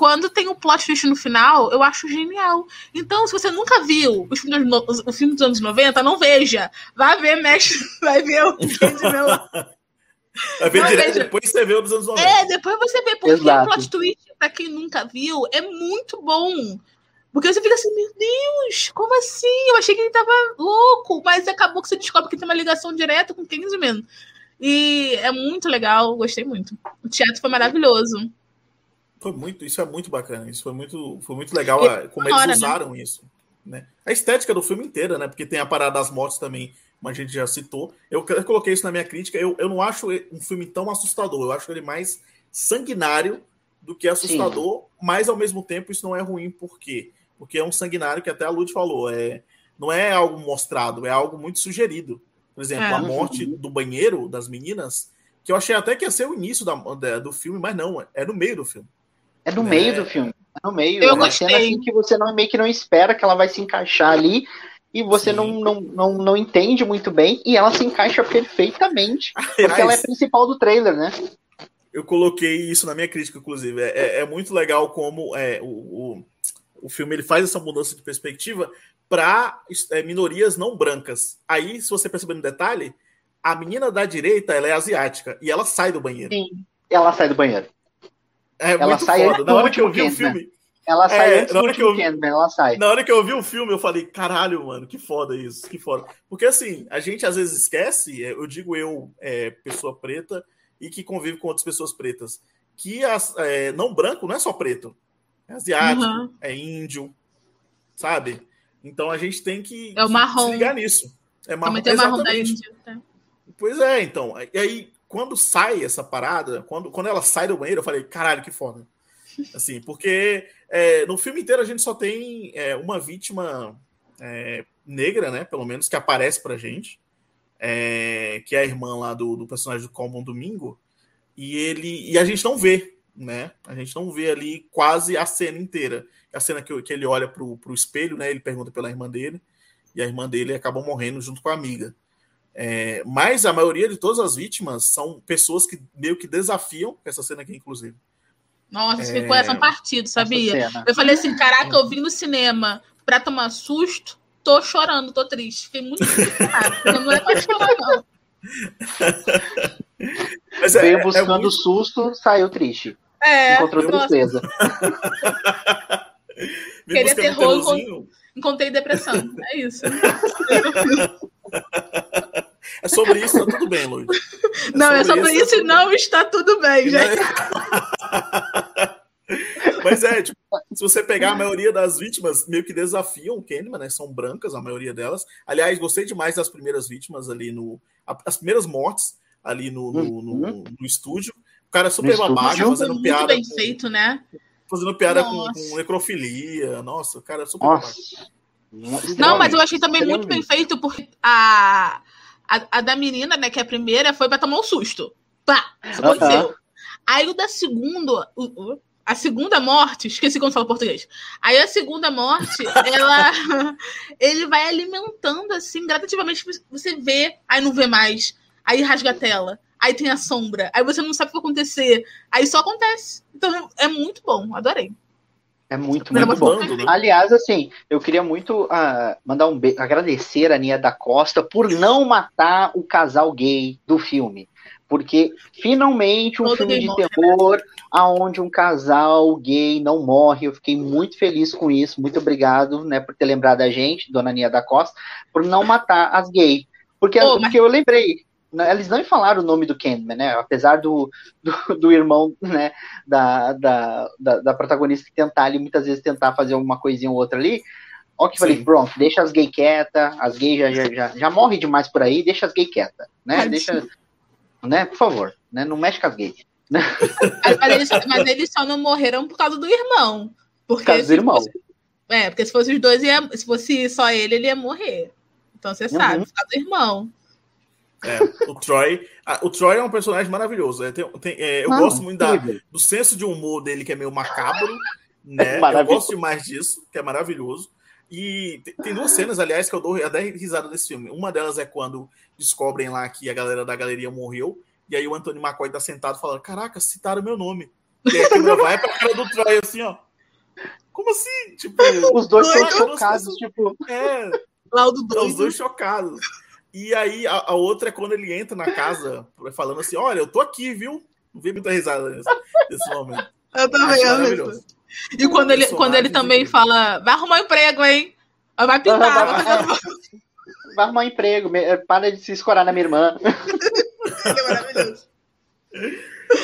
quando tem o plot twist no final, eu acho genial. Então, se você nunca viu os filmes, o filme dos anos 90, não veja. Vai ver, mexe, vai ver o Candyman Vai ver não, direto, veja. depois você vê o dos anos 90. É, depois você vê, porque Exato. o plot twist, pra quem nunca viu, é muito bom. Porque você fica assim, meu Deus, como assim? Eu achei que ele tava louco, mas acabou que você descobre que tem uma ligação direta com o Kingsman. E é muito legal, gostei muito. O teatro foi maravilhoso. Foi muito, isso é muito bacana, isso foi muito, foi muito legal a, como eles né? usaram né? isso. Né? A estética do filme inteira, né? Porque tem a parada das mortes também, como a gente já citou. Eu, eu coloquei isso na minha crítica. Eu, eu não acho um filme tão assustador, eu acho ele mais sanguinário do que assustador, Sim. mas ao mesmo tempo isso não é ruim, por quê? Porque é um sanguinário que até a Lud falou, é, não é algo mostrado, é algo muito sugerido. Por exemplo, é. a morte do banheiro das meninas, que eu achei até que ia ser o início da, da, do filme, mas não, é no meio do filme. É no meio é. do filme. É no meio. Eu é uma gostei. cena assim que você não, meio que não espera que ela vai se encaixar ali e você não, não, não, não entende muito bem e ela se encaixa perfeitamente porque ela é principal do trailer, né? Eu coloquei isso na minha crítica, inclusive. É, é, é muito legal como é, o, o, o filme ele faz essa mudança de perspectiva para é, minorias não brancas. Aí, se você perceber no detalhe, a menina da direita, ela é asiática e ela sai do banheiro. Sim, ela sai do banheiro. É ela muito sai foda. Na hora que eu vi o filme. Ela sai É, antes na do hora que eu Candyman, ela sai. Na hora que eu vi o filme, eu falei, caralho, mano, que foda isso, que foda. Porque assim, a gente às vezes esquece, é, eu digo eu, é, pessoa preta, e que convive com outras pessoas pretas, que as, é, não branco não é só preto, é asiático, Uhum. é índio, sabe? Então a gente tem que É o marrom. se ligar nisso. É marrom, Também tem o marrom da. Índia. tá? Pois é, então. E aí, quando sai essa parada, quando, quando ela sai do banheiro, eu falei, caralho, que foda. Assim, porque é, no filme inteiro a gente só tem é, uma vítima é, negra, né? Pelo menos, que aparece pra gente. é, que é a irmã lá do, do personagem do Common Domingo. E ele. E a gente não vê, né? A gente não vê ali quase a cena inteira. A cena que, que ele olha pro, pro espelho, né? Ele pergunta pela irmã dele. E a irmã dele acaba morrendo junto com a amiga. É, mas a maioria de todas as vítimas são pessoas que meio que desafiam essa cena aqui, inclusive. Nossa, É. esse ficou essa partido, sabia? Essa. Eu falei assim, caraca, eu vim no cinema pra tomar susto, tô chorando, tô triste. Fiquei muito triste. Não é pra chorar, não. Mas é, Veio é buscando muito- susto, saiu triste. É, Encontrou nossa, tristeza. queria um terror, encontrei depressão. É isso. É sobre isso, tá tudo bem, Luiz. não, é sobre tá isso e tudo não está tudo bem, bem. gente. Mas é, tipo, se você pegar a maioria das vítimas, meio que desafiam o Kahneman, né? São brancas, a maioria delas. Aliás, gostei demais das primeiras vítimas ali no. As primeiras mortes ali no, no, no- Uhum. no estúdio. O cara super No estúdio. babaca, fazendo muito piada. bem com- feito, né? Fazendo piada com, com necrofilia. Nossa, o cara é super babaca. Nossa. Não, mas eu achei também muito Extremamente. bem feito, porque a, a, a da menina, né, que é a primeira, foi pra tomar um susto. Pá! Isso Aham. aconteceu. Aí o da segunda, o- o- a segunda morte, esqueci como fala português. Aí a segunda morte, ela ele vai alimentando assim, gradativamente você vê, aí não vê mais, aí rasga a tela, aí tem a sombra, aí você não sabe o que vai acontecer, aí só acontece. Então é muito bom, adorei. É muito, muito bom. Dando, né? Aliás, assim, eu queria muito ah, mandar um beijo, agradecer a Nia da Costa por não matar o casal gay do filme. Porque finalmente um Todo filme de morre, né? terror aonde um casal gay não morre. Eu fiquei muito feliz com isso. Muito obrigado, né, por ter lembrado a gente, dona Nia da Costa, por não matar as gays. Porque, Pô, mas- porque eu lembrei, eles não falaram o nome do Candyman, né? Apesar do, do, do irmão, né, da, da, da, da protagonista tentar ali, muitas vezes tentar fazer uma coisinha ou outra ali. Ó, que falei, Sim. pronto, deixa as gays quietas, as gays já, já, já, já morrem demais por aí, deixa as gays quietas, né? Tadinho. Deixa, né, por favor, né? Não mexe com as gays. Mas, mas eles, só- mas eles só não morreram por causa do irmão. Porque Por causa do irmão. fosse- é, porque se fosse os dois, ia, se fosse só ele, ele ia morrer. Então você sabe, Uhum. por causa do irmão. É, o Troy. ah, o Troy é um personagem maravilhoso. é, tem- tem- é, eu Não, gosto muito da, do senso de humor dele, que é meio macabro. Né? eu gosto demais disso, que é maravilhoso. E tem, tem duas cenas, aliás, que eu dou até risada desse filme. Uma delas é quando descobrem lá que a galera da galeria morreu. E aí o Anthony McCoy tá sentado falando: Caraca, citaram meu nome. E aí a câmera vai pra cara do Troy assim, ó. Como assim? Tipo, Os dois estão eu chocados, tipo, é, Laudo Estão doido. os dois chocados. E aí a, a outra é quando ele entra na casa falando assim: Olha, eu tô aqui, viu? Não vi muita risada nesse, nesse momento. Eu também maravilhoso. E quando ele, quando ele também fala, vai arrumar um emprego, hein? Vai pintar. vai fazer um- vai arrumar um emprego, me- para de se escorar na minha irmã. É maravilhoso.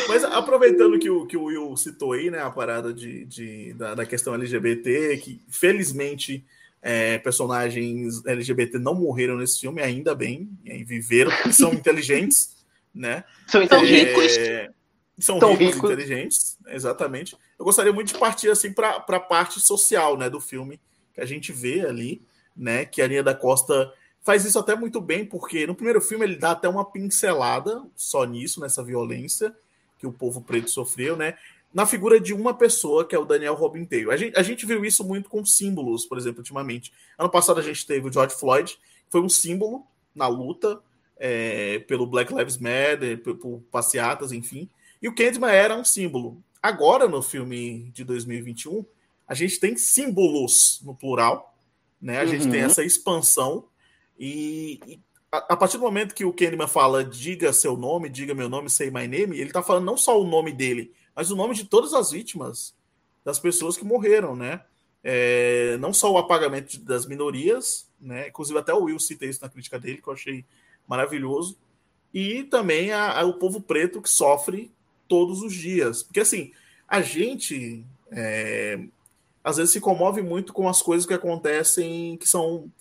Mas aproveitando que o, que o Will citou aí, né, a parada de, de- da, da questão LGBT, que felizmente é, personagens LGBT não morreram nesse filme, ainda bem, e viveram, e são inteligentes, né? São inteligentes. ricos. É, são São ricos, ricos. inteligentes, exatamente. Eu gostaria muito de partir assim para a parte social, né, do filme que a gente vê ali, né, que a Linha da Costa faz isso até muito bem, porque no primeiro filme ele dá até uma pincelada só nisso, nessa violência que o povo preto sofreu, né? Na figura de uma pessoa, que é o Daniel Robinteiro. A gente, a gente viu isso muito com símbolos, por exemplo, ultimamente. Ano passado a gente teve o George Floyd, que foi um símbolo na luta é, pelo Black Lives Matter, por, por passeatas, enfim. E o Candyman era um símbolo. Agora, no filme de 2021, a gente tem símbolos no plural, né? A gente Uhum. tem essa expansão e, e a, a, partir do momento que o Kahneman fala diga seu nome, diga meu nome, say my name, ele está falando não só o nome dele, mas o nome de todas as vítimas, das pessoas que morreram, né? É, não só o apagamento das minorias, né? Inclusive até o Will cita isso na crítica dele, que eu achei maravilhoso, e também a, a, o povo preto que sofre todos os dias. Porque assim, a gente é, às vezes se comove muito com as coisas que acontecem que são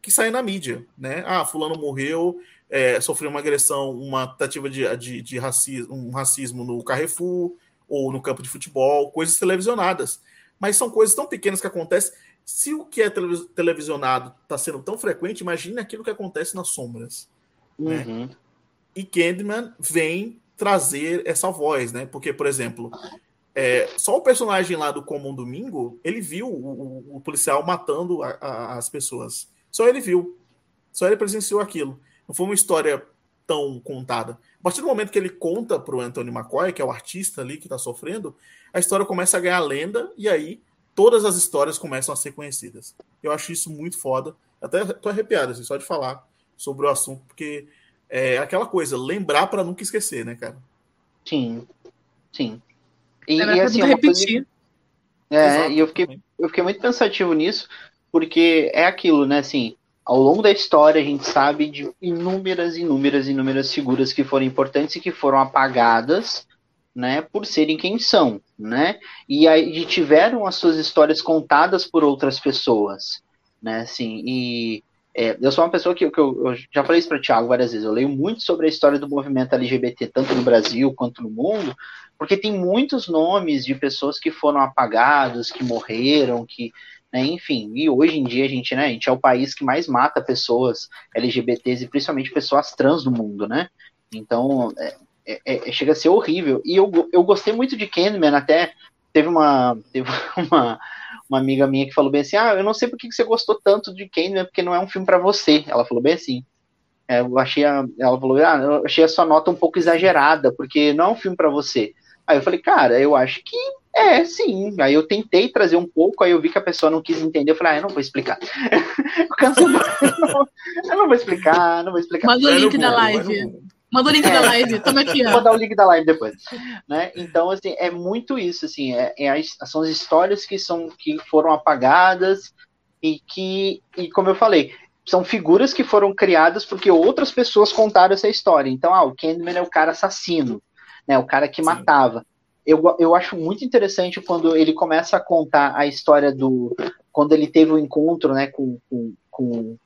que saem na mídia, né? Ah, fulano morreu, é, sofreu uma agressão, uma tentativa de, de, de racismo, um racismo no Carrefour ou no campo de futebol, coisas televisionadas. Mas são coisas tão pequenas que acontecem. Se o que é televisionado está sendo tão frequente, imagine aquilo que acontece nas sombras. Né? Uhum. E Candyman vem trazer essa voz, né? Porque, por exemplo, é, só o personagem lá do Comum Domingo, ele viu o, o, o policial matando a, a, as pessoas. Só ele viu. Só ele presenciou aquilo. Não foi uma história tão contada. A partir do momento que ele conta para o Anthony McCoy, que é o artista ali que está sofrendo, a história começa a ganhar lenda e aí todas as histórias começam a ser conhecidas. Eu acho isso muito foda. Até tô arrepiado assim, só de falar sobre o assunto, porque é aquela coisa, lembrar para nunca esquecer, né, cara? Sim, sim. E, e assim, repetir. Coisa... É, Exato. e eu fiquei, eu fiquei muito pensativo nisso, porque é aquilo, né? Assim, ao longo da história a gente sabe de inúmeras, inúmeras, inúmeras figuras que foram importantes e que foram apagadas, né? Por serem quem são, né? E aí tiveram as suas histórias contadas por outras pessoas, né? Assim, e é, eu sou uma pessoa que, que eu, eu, já falei isso para o Thiago várias vezes. Eu leio muito sobre a história do movimento LGBT, tanto no Brasil quanto no mundo, porque tem muitos nomes de pessoas que foram apagados, que morreram, que né? Enfim, e hoje em dia a gente, né, a gente é o país que mais mata pessoas LGBTs e principalmente pessoas trans do mundo, né? Então, é, é, é, chega a ser horrível. E eu, eu gostei muito de Candyman, até teve uma, teve uma, uma amiga minha que falou bem assim, ah, eu não sei por que você gostou tanto de Candyman, porque não é um filme para você. Ela falou bem assim. É, eu achei a, ela falou, ah, eu achei a sua nota um pouco exagerada, porque não é um filme para você. Aí eu falei, cara, eu acho que é, sim. Aí eu tentei trazer um pouco, aí eu vi que a pessoa não quis entender. Eu falei, ah, eu não vou explicar. eu, não, eu não vou explicar, não vou explicar. Manda o link da live. Manda o link é, da live, toma aqui, ó. Vou dar o link da live depois. Né? Então, assim, é muito isso, assim, é, é as, são as histórias que, são, que foram apagadas e que, e como eu falei, são figuras que foram criadas porque outras pessoas contaram essa história. Então, ah, o Candyman é o cara assassino, né? O cara que Sim. matava eu, eu acho muito interessante quando ele começa a contar a história do. Quando ele teve o um encontro né, com, com, com,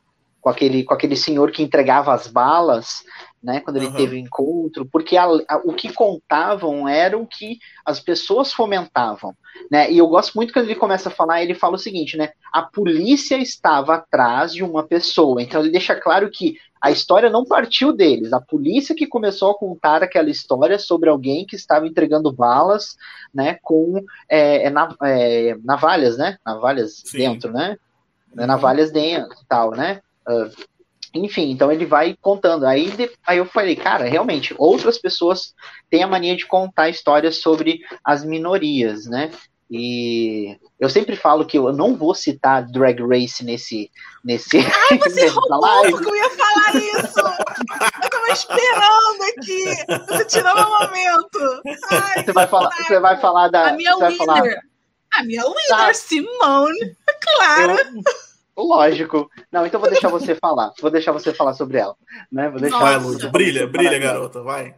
com, aquele, com aquele senhor que entregava as balas, né? Quando ele uhum. teve o um encontro, porque a, a, o que contavam era o que as pessoas fomentavam. Né? E eu gosto muito quando ele começa a falar, ele fala o seguinte, né? A polícia estava atrás de uma pessoa. Então ele deixa claro que a história não partiu deles. A polícia que começou a contar aquela história sobre alguém que estava entregando balas, né, com é, é, é navalhas, né? Navalhas Sim. dentro, né? Uhum. Navalhas dentro, tal, né? Uh, enfim, então ele vai contando. Aí, aí eu falei, cara, realmente, outras pessoas têm a mania de contar histórias sobre as minorias, né? E eu sempre falo que eu não vou citar Drag Race nesse. nesse Ai, você roubou porque eu ia falar isso! Eu tava esperando aqui! Você tirou meu momento! Ai, você, vai falar, você vai falar da. A minha leader! Falar... A minha leader, tá. Simone! Claro! Eu, lógico. Não, então vou deixar você falar. Vou deixar você falar sobre ela. Né? Vou deixar vai, Lúcia. Brilha, brilha, garota, vai.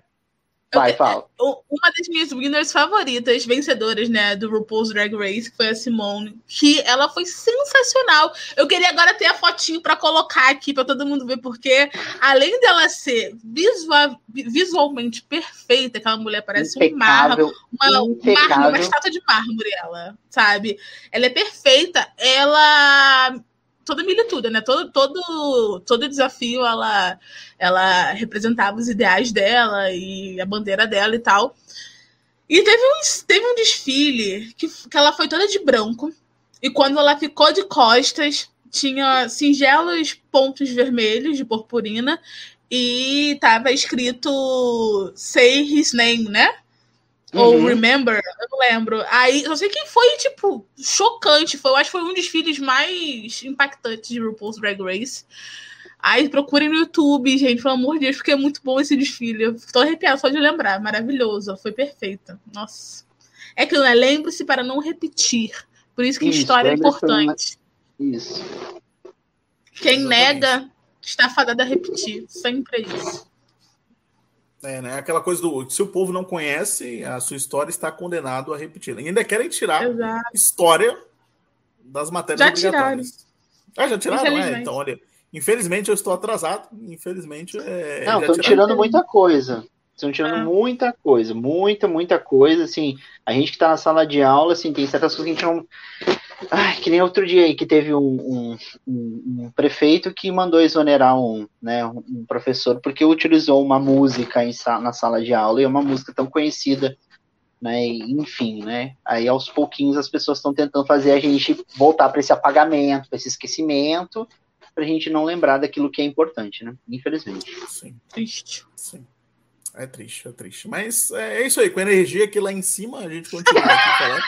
Vai, fala. Uma das minhas winners favoritas, vencedoras, né, do RuPaul's Drag Race, que foi a Simone, que ela foi sensacional. Eu queria agora ter a fotinho para colocar aqui para todo mundo ver, porque além dela ser visual, visualmente perfeita, aquela mulher parece um mármore, uma, uma, uma estátua de mármore, ela, sabe? Ela é perfeita. Ela toda milituda, né? Todo, todo, todo desafio ela, ela representava os ideais dela e a bandeira dela e tal. E teve um, teve um desfile que, que ela foi toda de branco. E quando ela ficou de costas, tinha singelos pontos vermelhos de purpurina e tava escrito Say His Name, né? Uhum. Ou Remember, eu não lembro. Aí, eu sei que foi, tipo, chocante. Foi, eu acho que foi um dos desfiles mais impactantes de RuPaul's Drag Race. Aí procurem no YouTube, gente, pelo amor de Deus, porque é muito bom esse desfile. Eu tô arrepiada só de lembrar. Maravilhoso, foi perfeita. Nossa. É que né? lembre-se para não repetir. Por isso que isso, história é importante. Isso. Quem Exatamente. nega está fadado a repetir. Sempre é isso. É, né? Aquela coisa do se o povo não conhece, a sua história está condenado a repetir. E ainda querem tirar Exato. história das matérias já obrigatórias. Tiraram. Ah, já tiraram? É, então, olha, infelizmente eu estou atrasado. Infelizmente. É, não, estão tirando muita coisa. Estão tirando ah. muita coisa, muita, muita coisa. Assim, a gente que está na sala de aula, assim, tem certas coisas que a gente não. Ai, que nem outro dia aí que teve um, um, um, prefeito que mandou exonerar um, né, um professor porque utilizou uma música em, na sala de aula e é uma música tão conhecida, né? Enfim, né? Aí aos pouquinhos as pessoas estão tentando fazer a gente voltar para esse apagamento, para esse esquecimento, para a gente não lembrar daquilo que é importante, né? Infelizmente. Sim. Triste. Sim. É triste, é triste. Mas é, é isso aí, com a energia aqui lá em cima, a gente continua aqui falando.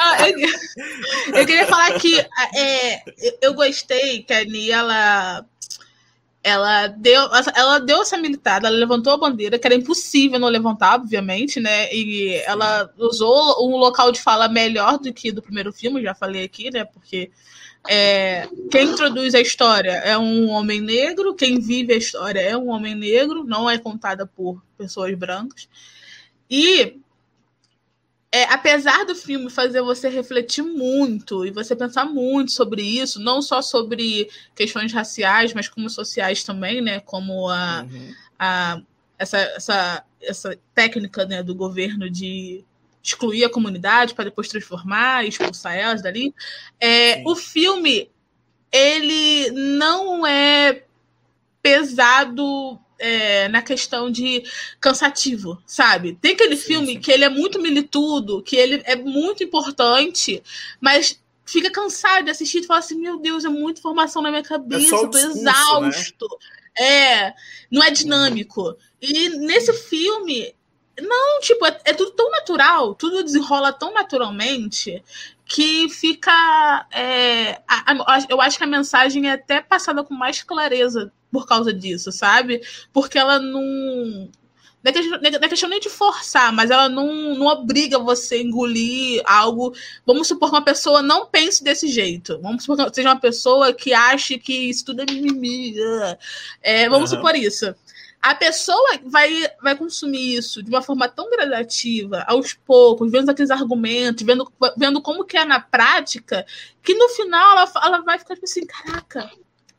ah, eu, eu, queria falar que é, eu gostei que a Nia, ela, ela, deu, ela deu essa militada, ela levantou a bandeira, que era impossível não levantar, obviamente, né? E ela usou um local de fala melhor do que do primeiro filme, já falei aqui, né? Porque é, quem introduz a história é um homem negro, quem vive a história é um homem negro, não é contada por pessoas brancas. E é, apesar do filme fazer você refletir muito e você pensar muito sobre isso, não só sobre questões raciais, mas como sociais também, né? Como a, uhum. a essa, essa, essa técnica né, do governo de excluir a comunidade para depois transformar e expulsar elas dali. É, o filme ele não é pesado é, na questão de cansativo, sabe? Tem aquele sim, filme sim. que ele é muito militudo, que ele é muito importante, mas fica cansado de assistir e fala assim: meu Deus, é muita informação na minha é cabeça, é tô discurso, né? exausto. Né? É, não é dinâmico. E nesse filme, não, tipo, é, é, tudo tão natural, tudo desenrola tão naturalmente que fica. É, a, a, eu acho que a mensagem é até passada com mais clareza por causa disso, sabe? Porque ela não. Não é, questão, não é questão nem de forçar, mas ela não, não obriga você a engolir algo. Vamos supor que uma pessoa não pense desse jeito. Vamos supor que seja uma pessoa que ache que isso tudo é mimimi. É, vamos uhum. supor isso a pessoa vai, vai consumir isso de uma forma tão gradativa, aos poucos, vendo aqueles argumentos, vendo, vendo como que é na prática, que no final ela, ela vai ficar tipo assim, caraca,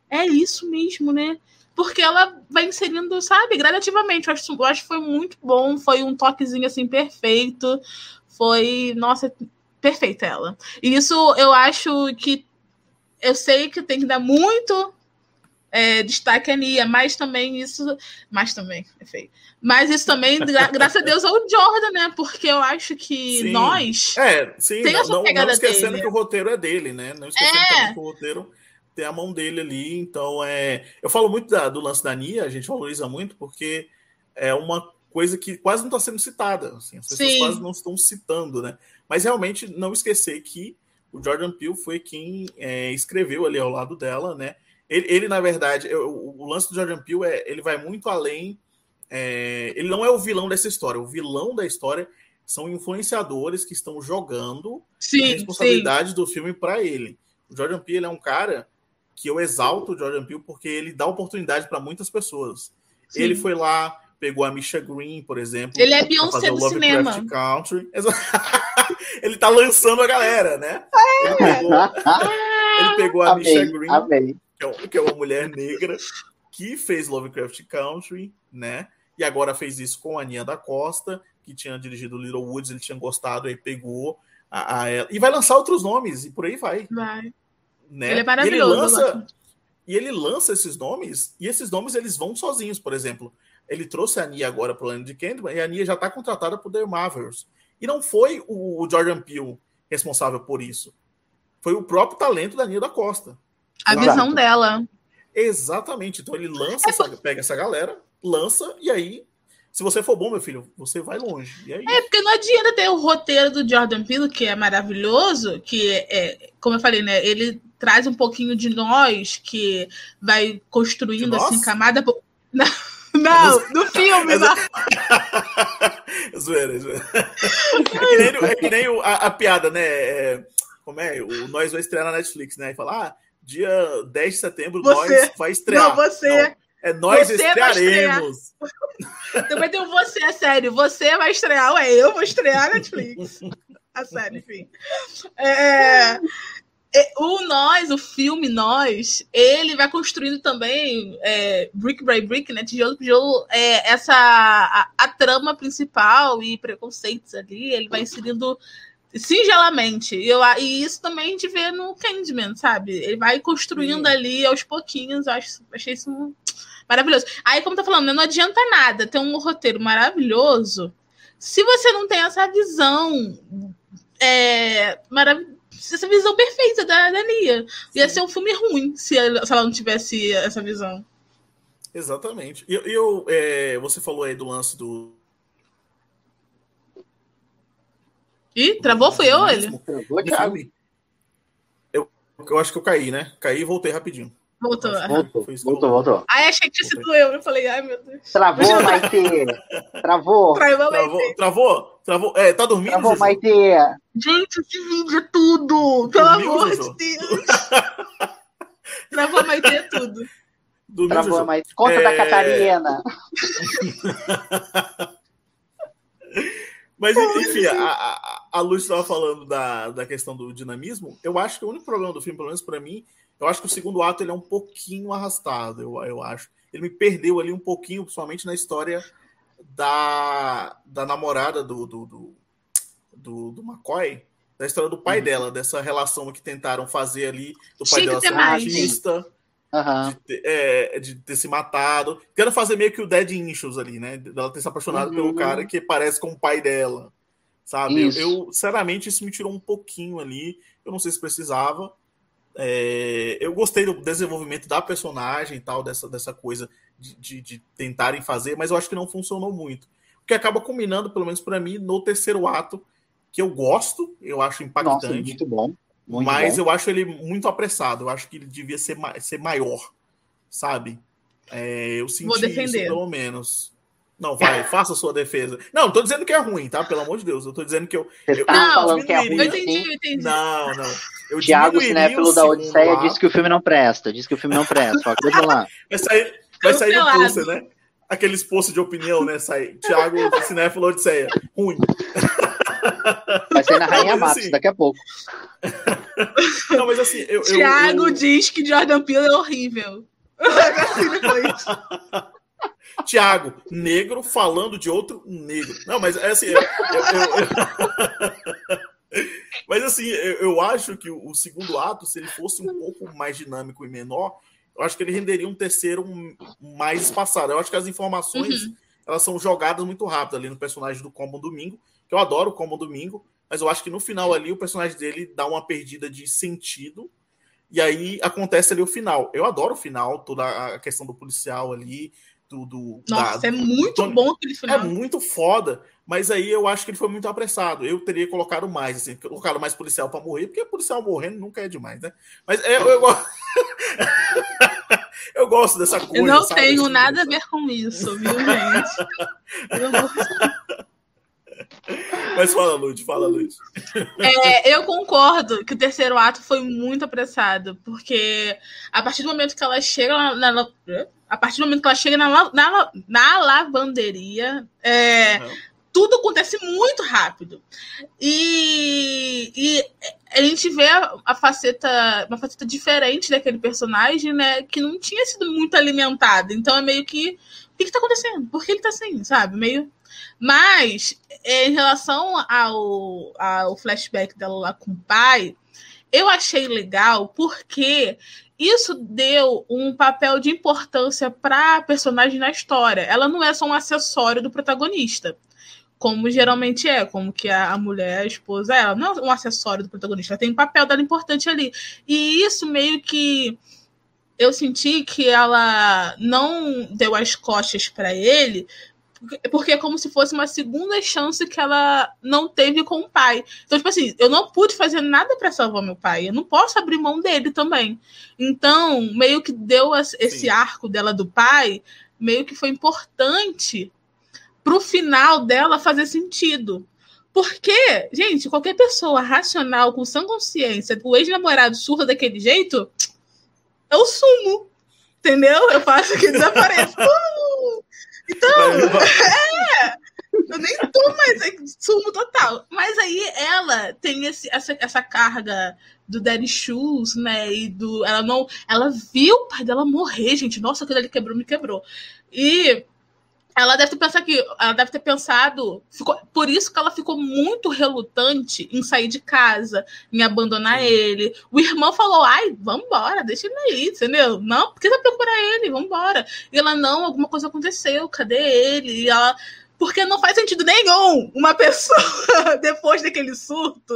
é isso mesmo, né? Porque ela vai inserindo, sabe, gradativamente. Eu acho, eu acho que foi muito bom, foi um toquezinho assim perfeito. Foi, nossa, perfeita ela. E isso eu acho que eu sei que tem que dar muito é, destaque a Nia, mas também isso. Mas também, é feio. Mas isso também, gra graças a Deus, é o Jordan, né? Porque eu acho que sim. nós. É, sim, tem não, essa pegada não esquecendo dele. que o roteiro é dele, né? Não esquecendo é. que o roteiro tem a mão dele ali. Então, é. Eu falo muito da, do lance da Nia, a gente valoriza muito, porque é uma coisa que quase não está sendo citada. Assim, as pessoas sim. quase não estão citando, né? Mas realmente não esquecer que o Jordan Peele foi quem é, escreveu ali ao lado dela, né? Ele, ele na verdade, eu, o lance do Jordan Peele é, ele vai muito além. É, ele não é o vilão dessa história. O vilão da história são influenciadores que estão jogando sim, a responsabilidade sim. do filme para ele. O Jordan Peele é um cara que eu exalto o Jordan Peele porque ele dá oportunidade para muitas pessoas. Sim. Ele foi lá, pegou a Misha Green, por exemplo. Ele é Beyoncé do cinema. Country. ele tá lançando a galera, né? Ele pegou, ele pegou a Misha Green. Amei que é, que é uma mulher negra que fez Lovecraft Country, né? E agora fez isso com a Aninha da Costa, que tinha dirigido Little Woods, ele tinha gostado, aí pegou a, a ela. E vai lançar outros nomes, e por aí vai. Vai. Né? Ele é maravilhoso. E ele, lança, e ele lança esses nomes, e esses nomes eles vão sozinhos, por exemplo. Ele trouxe a Ania agora para o Land de Candyman, e a Ania já está contratada por The Marvels. E não foi o, o Jordan Peele responsável por isso. Foi o próprio talento da Ania da Costa. A Exato. visão dela. Exatamente. Então ele lança, essa, pega essa galera, lança, e aí Se você for bom, meu filho, você vai longe. É, é, porque não adianta ter o roteiro do Jordan Peele, que é maravilhoso, que é, como eu falei, né? Ele traz um pouquinho de nós, que vai construindo assim, camada. Não, não, no filme, não. zoeira, zoeira. É que nem, é que nem a, a, piada, né? É, como é? O Nós vai estrear na Netflix, né? E falar, ah, dia 10 de setembro, você. Nós vai estrear. Não, você. Não, é nós você estrearemos. Também tem o você, é sério. Você vai estrear, ué, eu vou estrear Netflix. A série, enfim. É, é, o Nós, o filme Nós, ele vai construindo também, é, brick by brick, né, tijolo por tijolo, é, essa, a, a, trama principal e preconceitos ali, ele vai inserindo singelamente. Eu, e isso também a gente vê no Candyman, sabe? Ele vai construindo Sim. ali aos pouquinhos, eu acho, achei isso maravilhoso. Aí, como tá falando, né, não adianta nada ter um roteiro maravilhoso se você não tem essa visão é, maravilhosa essa visão perfeita da, da Nia. Ia ser um filme ruim se ela, se ela não tivesse essa visão. Exatamente. E eu, eu é, você falou aí do lance do. Ih, travou? Foi eu ele? Travou. Eu, eu acho que eu caí, né? Caí e voltei rapidinho. Voltou. Voltou, voltou, voltou. Aí achei que tinha sido eu. Eu falei, ai meu Deus. Travou, Maite. Travou. Travou, Maite. Travou, travou. É, tá dormindo, Travou? Maite. Gente, esse vídeo é tudo. Pelo Dormiu, amor Juju? de Deus. Travou, Maite, é tudo. Dormiu, Travou? Maite. Conta é... da Catarina. Mas, enfim, a, a, a Luz estava falando da, da questão do dinamismo. Eu acho que o único problema do filme, pelo menos para mim, eu acho que o segundo ato ele é um pouquinho arrastado, eu, eu acho. Ele me perdeu ali um pouquinho, principalmente na história da, da namorada do, do, do, do, do McCoy, da história do pai uhum. dela, dessa relação que tentaram fazer ali, do pai dela ser artista. Uhum. De, ter, é, de, ter, se matado. Quero fazer meio que o Dead Issues ali, né? Dela ter se apaixonado uhum. pelo cara que parece com o pai dela. Sabe? Eu, eu, sinceramente, isso me tirou um pouquinho ali. Eu não sei se precisava. É, eu gostei do desenvolvimento da personagem e tal, dessa, dessa coisa de, de, de, tentarem fazer, mas eu acho que não funcionou muito. O que acaba combinando, pelo menos para mim, no terceiro ato, que eu gosto, eu acho impactante. Nossa, muito bom. Muito mas bom. eu acho ele muito apressado. Eu acho que ele devia ser, ser maior, sabe? É, eu senti isso, pelo menos. Não, vai, faça a sua defesa. Não, não tô dizendo que é ruim, tá? Pelo amor de Deus. Eu tô dizendo que eu. Você eu, tá eu falando que é ruim. Eu entendi, eu entendi. Não, não. Eu Tiago Cinéfilo da Odisseia lá. disse que o filme não presta. Disse que o filme não presta. Só que lá. Vai sair, vai sair no poster, né? Aqueles posts de opinião, né? Sai. Tiago Cinéfilo Odisseia. Ruim. Vai sair na Rainha não, Matos assim, daqui a pouco. Não, mas assim. Eu, Tiago eu, eu... diz que Jordan Peele é horrível. assim. Tiago, negro falando de outro negro. Não, mas é assim. Eu, eu, mas assim, eu, acho que o segundo ato, se ele fosse um pouco mais dinâmico e menor, eu acho que ele renderia um terceiro mais espaçado. Eu acho que as informações uhum. elas são jogadas muito rápido ali no personagem do Combo Domingo, que eu adoro o Combo Domingo, mas eu acho que no final ali o personagem dele dá uma perdida de sentido. E aí acontece ali o final. Eu adoro o final, toda a questão do policial ali, do. do Nossa, da, é muito do, bom aquele final. É muito foda, mas aí eu acho que ele foi muito apressado. Eu teria colocado mais, assim, colocado mais policial para morrer, porque policial morrendo nunca é demais, né? Mas é, eu, eu, eu gosto dessa coisa. Eu não sabe, tenho assim, nada a ver com isso, viu, gente? Mas fala, Lud, fala, Lud. É, eu concordo que o terceiro ato foi muito apressado, porque a partir do momento que ela chega na, na a partir do momento que ela chega na, na, na lavanderia, é, uhum. tudo acontece muito rápido. E, e a gente vê a, a, faceta, uma faceta diferente daquele personagem, né? Que não tinha sido muito alimentada. Então é meio que. O que, está acontecendo? Por que ele está assim, sabe? Meio. Mas, em relação ao, ao flashback dela lá com o pai, eu achei legal porque isso deu um papel de importância para a personagem na história. Ela não é só um acessório do protagonista, como geralmente é, como que a, a mulher, a esposa, ela não é um acessório do protagonista, ela tem um papel dela importante ali. E isso meio que eu senti que ela não deu as costas para ele porque é como se fosse uma segunda chance que ela não teve com o pai. Então, tipo assim, eu não pude fazer nada para salvar meu pai. Eu não posso abrir mão dele também. Então, meio que deu esse Sim. arco dela do pai, meio que foi importante pro final dela fazer sentido. Porque, gente, qualquer pessoa racional, com sã consciência, o ex-namorado surra daquele jeito, eu sumo. Entendeu? Eu faço que desapareça. Então, é. Eu nem tô mais é sumo total. Mas aí ela tem esse, essa, essa carga do Daddy Shoes, né? E do. Ela não. Ela viu o pai dela morrer, gente. Nossa, aquilo ali quebrou, me quebrou. E ela deve ter pensado que ela deve ter pensado ficou, por isso que ela ficou muito relutante em sair de casa em abandonar ele. O irmão falou ai vamos embora deixa ele aí entendeu? Não porque vai procurar ele? Vamos embora e ela não alguma coisa aconteceu cadê ele? E ela porque não faz sentido nenhum uma pessoa depois daquele surto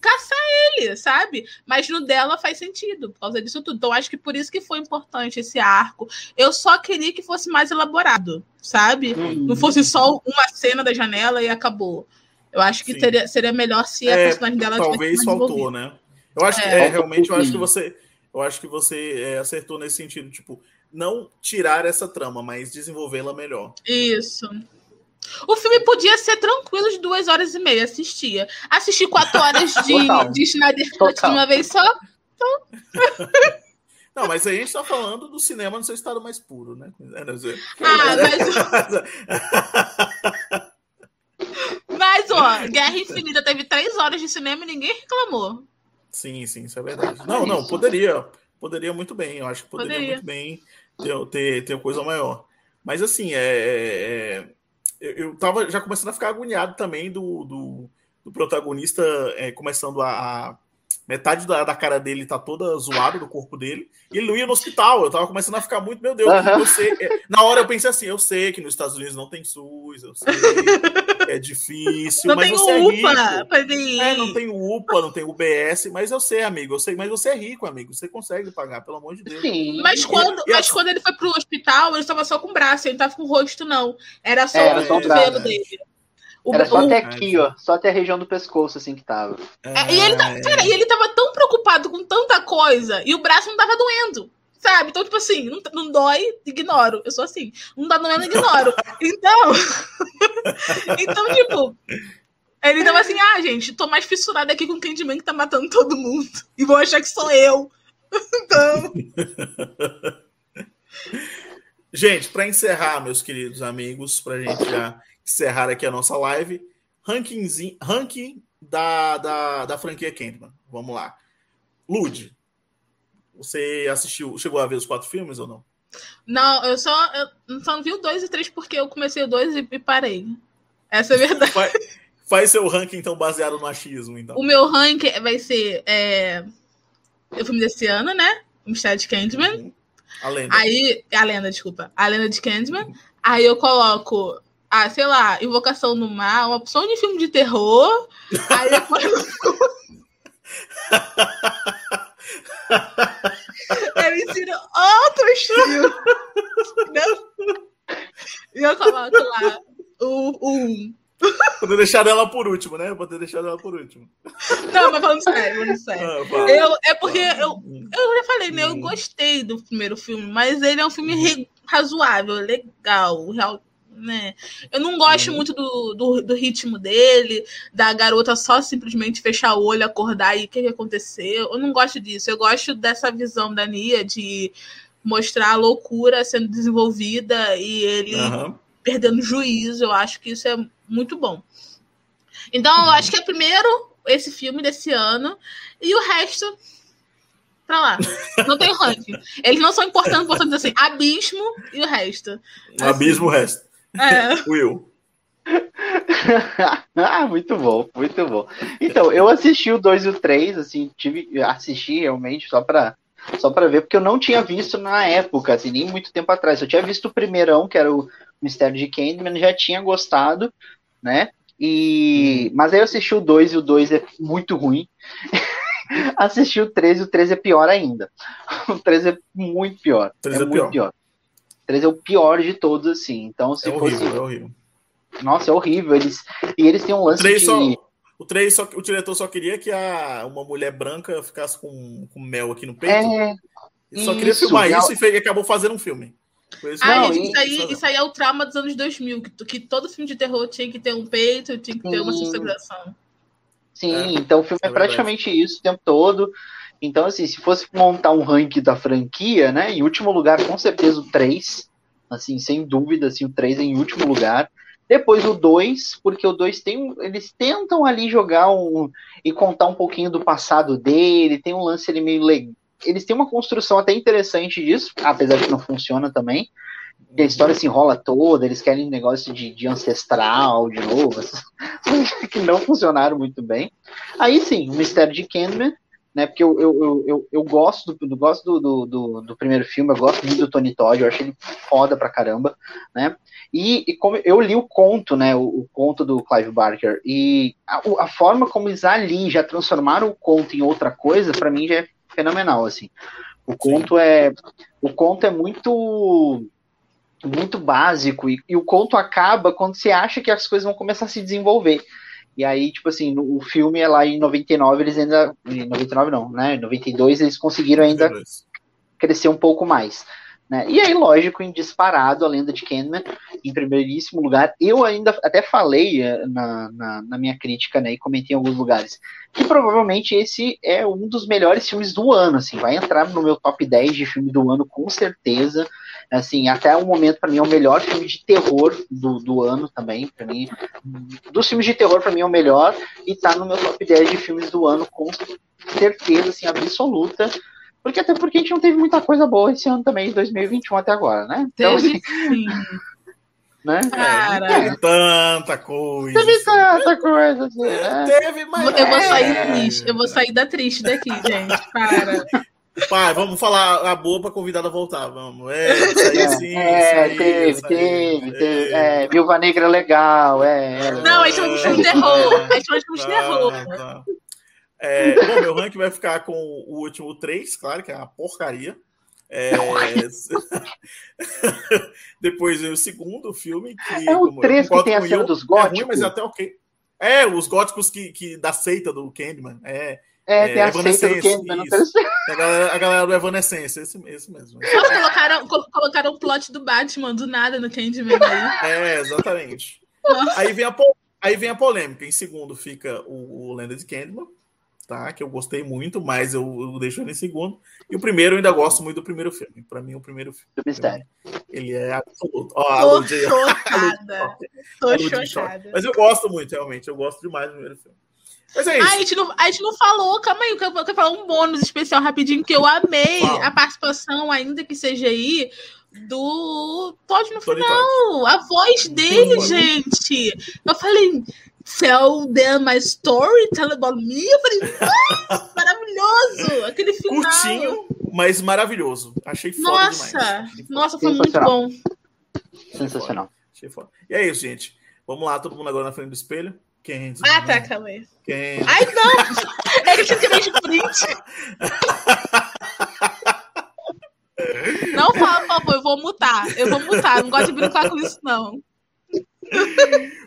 caçar ele, sabe? Mas no dela faz sentido por causa disso tudo. Então acho que por isso que foi importante esse arco. Eu só queria que fosse mais elaborado, sabe? Hum. Não fosse só uma cena da janela e acabou. Eu acho que teria, seria melhor se a é, personagem dela talvez faltou, né? Eu acho que é, é realmente eu acho que você eu acho que você é, acertou nesse sentido, tipo, não tirar essa trama, mas desenvolvê-la melhor. Isso. O filme podia ser tranquilo de duas horas e meia, assistia. Assistir quatro horas de, de Schneider Cut de uma vez só. Então... Não, mas aí a gente tá falando do cinema no seu estado mais puro, né? Ah, mas. mas, ó, Guerra Infinita teve três horas de cinema e ninguém reclamou. Sim, sim, isso é verdade. Não, não, poderia. Poderia muito bem. Eu acho que poderia, poderia. muito bem ter, ter, ter coisa maior. Mas assim, é, é, é eu, eu tava já começando a ficar agoniado também do, do, do protagonista é, começando a, a metade da, da, cara dele tá toda zoada do corpo dele, e ele não ia no hospital. Eu tava começando a ficar muito, meu Deus, uhum. eu sei. É, na hora eu pensei assim, eu sei que nos Estados Unidos não tem SUS, eu sei, é difícil, não mas tem você UPA, é rico. É, não tem UPA, não tem UBS, mas eu sei, amigo, eu sei, mas você é rico, amigo, você consegue pagar, pelo amor de Deus. Sim. Mas quando, mas quando ele foi pro hospital, ele estava só com o braço, ele não tava com o rosto, não. Era só é, o cotovelo dele. O, Era só o... até aqui, ó. Só até a região do pescoço, assim, que tava. É, e, ele tá, é. cara, e ele tava tão preocupado com tanta coisa e o braço não tava doendo. Sabe? Então, tipo assim, não, não dói, ignoro. Eu sou assim. Não tá doendo, ignoro. Então. então, tipo. Ele tava assim, ah, gente, tô mais fissurado aqui com o Candyman que tá matando todo mundo. E vão achar que sou eu. então. Gente, para encerrar, meus queridos amigos, pra gente já encerrar aqui a nossa live, ranking, ranking da, da, da franquia Candyman. Vamos lá. Lud, você assistiu, chegou a ver os quatro filmes ou não? Não, eu só, eu só não vi o dois e três porque eu comecei o dois e, e parei. Essa é a verdade. Faz, faz, seu ranking, então, baseado no achismo, então. O meu ranking vai ser é, o filme desse ano, né? O Mistério de Candyman. Uhum. A lenda. Aí, a lenda, desculpa. A lenda de Candyman. Uhum. Aí eu coloco ah, sei lá, Invocação no Mar, uma opção de filme de terror. aí depois. eu ensino outros filmes. E eu coloco lá o, o um. Poder deixar ela por último, né? Poder deixar ela por último. Não, mas falando sério, falando sério. Ah, eu, é porque eu, eu já falei, né? Eu gostei do primeiro filme, mas ele é um filme razoável, legal, real, né? Eu não gosto uhum. muito do, do, do, ritmo dele, da garota só simplesmente fechar o olho, acordar e o que, que aconteceu. Eu não gosto disso. Eu gosto dessa visão da Nia de mostrar a loucura sendo desenvolvida e ele uhum. perdendo juízo. Eu acho que isso é muito bom. Então, eu acho que é primeiro esse filme desse ano e o resto pra lá. Não tem ranking. Eles não são importantes, importantes assim, abismo e o resto. Assim, abismo o resto. É. Will. ah, muito bom, muito bom. Então, eu assisti o 2 e o 3, assim, tive, assisti realmente só pra, só pra ver, porque eu não tinha visto na época, assim, nem muito tempo atrás. Eu tinha visto o primeirão, que era o Mistério de Candyman, já tinha gostado, né? E... Hum. Mas aí eu assisti o 2 e o 2 é muito ruim. assisti o 3 e o 3 é pior ainda. O 3 é muito pior. 3 é, é muito pior. pior. 3 é o pior de todos, assim. Então, se é fosse. Horrível, é horrível. Nossa, é horrível. Eles... E eles têm um lance de. Só... O 3 só, o diretor só queria que a, uma mulher branca ficasse com, com mel aqui no peito. É, Ele só queria filmar isso e, fez, e acabou fazendo um filme. Isso, ah, não, gente, isso, aí, isso aí é o trauma dos anos 2000, que, que todo filme de terror tinha que ter um peito, tinha que ter Sim. uma seguração. Sim, é, então o filme é, é praticamente isso o tempo todo. Então, assim, se fosse montar um ranking da franquia, né, em último lugar, com certeza o 3, assim, sem dúvida, assim, o 3 é em último lugar. Depois o 2, porque o 2 tem. Eles tentam ali jogar um. e contar um pouquinho do passado dele. Tem um lance ele meio legal. Eles têm uma construção até interessante disso, apesar de que não funciona também. A história se enrola toda, eles querem um negócio de, de ancestral de novo, que não funcionaram muito bem. Aí sim, o mistério de Candyman, né? Porque eu, eu, eu, eu gosto, do, gosto do, do, do, primeiro filme, eu gosto muito do Tony Todd, eu achei ele foda pra caramba, né? E, e como eu li o conto, né? O, o conto do Clive Barker, e a, a, forma como eles ali já transformaram o conto em outra coisa, para mim já é fenomenal, assim. O conto Sim. é o conto é muito muito básico e, e, o conto acaba quando você acha que as coisas vão começar a se desenvolver. E aí, tipo assim, no, o filme é lá em 99, eles ainda. Em 99 não, né? Em 92 eles conseguiram ainda 92. crescer um pouco mais. Né? E aí, lógico, em disparado, a lenda de Kenman, em primeiríssimo lugar. Eu ainda até falei eh, na, na, na, minha crítica, né, e comentei em alguns lugares, que provavelmente esse é um dos melhores filmes do ano, assim, vai entrar no meu top 10 de filme do ano, com certeza. Assim, até o momento, para mim, é o melhor filme de terror do, do ano também. Para mim, dos filmes de terror, para mim, é o melhor. E tá no meu top 10 de filmes do ano, com certeza, assim, absoluta. Porque até porque a gente não teve muita coisa boa esse ano também, de 2021 até agora, né? Então, teve assim, sim. Né? Cara. Teve tanta coisa. Teve assim. tanta coisa, assim, né? Teve, mas. Eu vou sair é. triste, eu vou sair da triste daqui, gente. Para. Pai, vamos falar a boa para convidada voltar, vamos. É, isso aí sim. É, isso aí, teve, isso aí, teve, teve. É, Viúva Negra é legal, é. Não, a gente chama de filme de terror. A gente chama de filme de terror. Tá, tá. É, bom, meu ranking vai ficar com o último 3, claro, que é uma porcaria. É... Depois vem o segundo filme. Que, é o 3 que tem a cena dos góticos. É ruim, mas é até ok. É, os góticos que, que da seita do Candyman. É, é, tem do Candyman. Não a, galera, a galera do Evanescence, esse, esse mesmo. Nossa, colocaram, colocaram o plot do Batman do nada no Candyman aí. É, exatamente. Aí vem, a, aí vem a polêmica. Em segundo fica o, o Lenda de Candyman tá? Que eu gostei muito, mas eu, eu deixo ele em segundo. E o primeiro eu ainda gosto muito do primeiro filme. Para mim, o primeiro filme. Do mistério. Ele é absoluto. Ó, Tô chocada. Tô chocada. Mas eu gosto muito, realmente. Eu gosto demais do primeiro filme. Mas é isso. a, gente não, a gente não falou, calma aí, eu quero falar um bônus especial rapidinho, que eu amei Uau. a participação, ainda que seja aí, do Todd no Tony final. Todd. A voz dele, gente. Eu falei, Tell them my story, tell about me. Eu falei, maravilhoso! Aquele final. Curtinho, mas maravilhoso. Achei foda nossa, demais. Nossa, foi muito bom. Sensacional. Achei foda. E é isso, gente. Vamos lá, todo mundo agora na frente do espelho. Quem? Ah, tá, calma aí. Quem? Ai, não! É que tinha que ver de print. Não fala, por favor, eu vou mutar. Eu vou mutar. Não gosto de brincar com isso, não.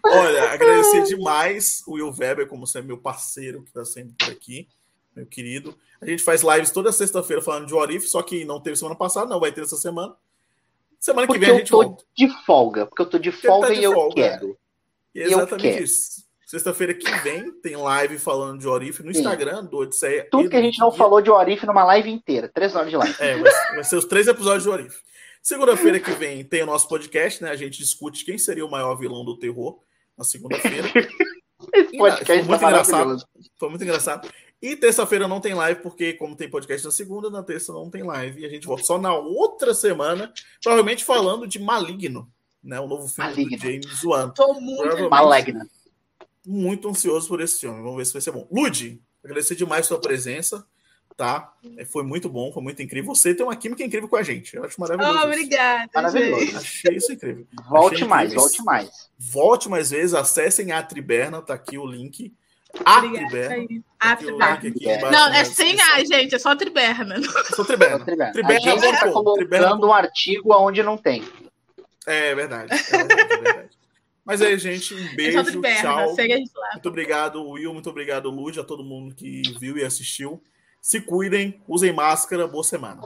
Olha, agradecer demais o Will Weber, como sempre, meu parceiro, que está sempre por aqui, meu querido. A gente faz lives toda sexta-feira falando de Orif, só que não teve semana passada, não vai ter essa semana. Semana porque que vem a gente eu tô volta. de folga, porque eu tô de porque folga tá de e eu folga, quero. E é exatamente eu quero. isso. Sexta-feira que vem tem live falando de Orif no Sim. Instagram do Odisseia. Tudo que a gente não falou de Orif numa live inteira. Três horas de live. É, vai, ser os três episódios de Orif. Segunda-feira que vem tem o nosso podcast, né? A gente discute quem seria o maior vilão do terror na segunda-feira. Esse podcast foi muito tá engraçado. Foi muito engraçado. E terça-feira não tem live, porque como tem podcast na segunda, na terça não tem live. E a gente volta só na outra semana, provavelmente falando de Maligno, né? O novo filme Maligno. do James Wan. Tô muito Maligno. Muito ansioso por esse filme. Vamos ver se vai ser bom. Lud, agradecer demais sua presença tá? É, foi muito bom, foi muito incrível. Você tem uma química incrível com a gente. Eu acho maravilhoso. Oh, obrigada. Maravilhoso. Achei isso incrível. Volte mais, volte mais. Volte mais vezes, acessem a Triberna, tá aqui o link. A Triberna. A Triberna. Não, é sem A, gente, é só Triberna. Só Triberna. Triberna. Triberna. A gente está colocando um artigo onde não tem. É verdade. É verdade, é verdade. Mas aí, gente, um beijo, tchau. Muito obrigado, Will, muito obrigado, Lud, a todo mundo que viu e assistiu. Se cuidem, usem máscara, boa semana.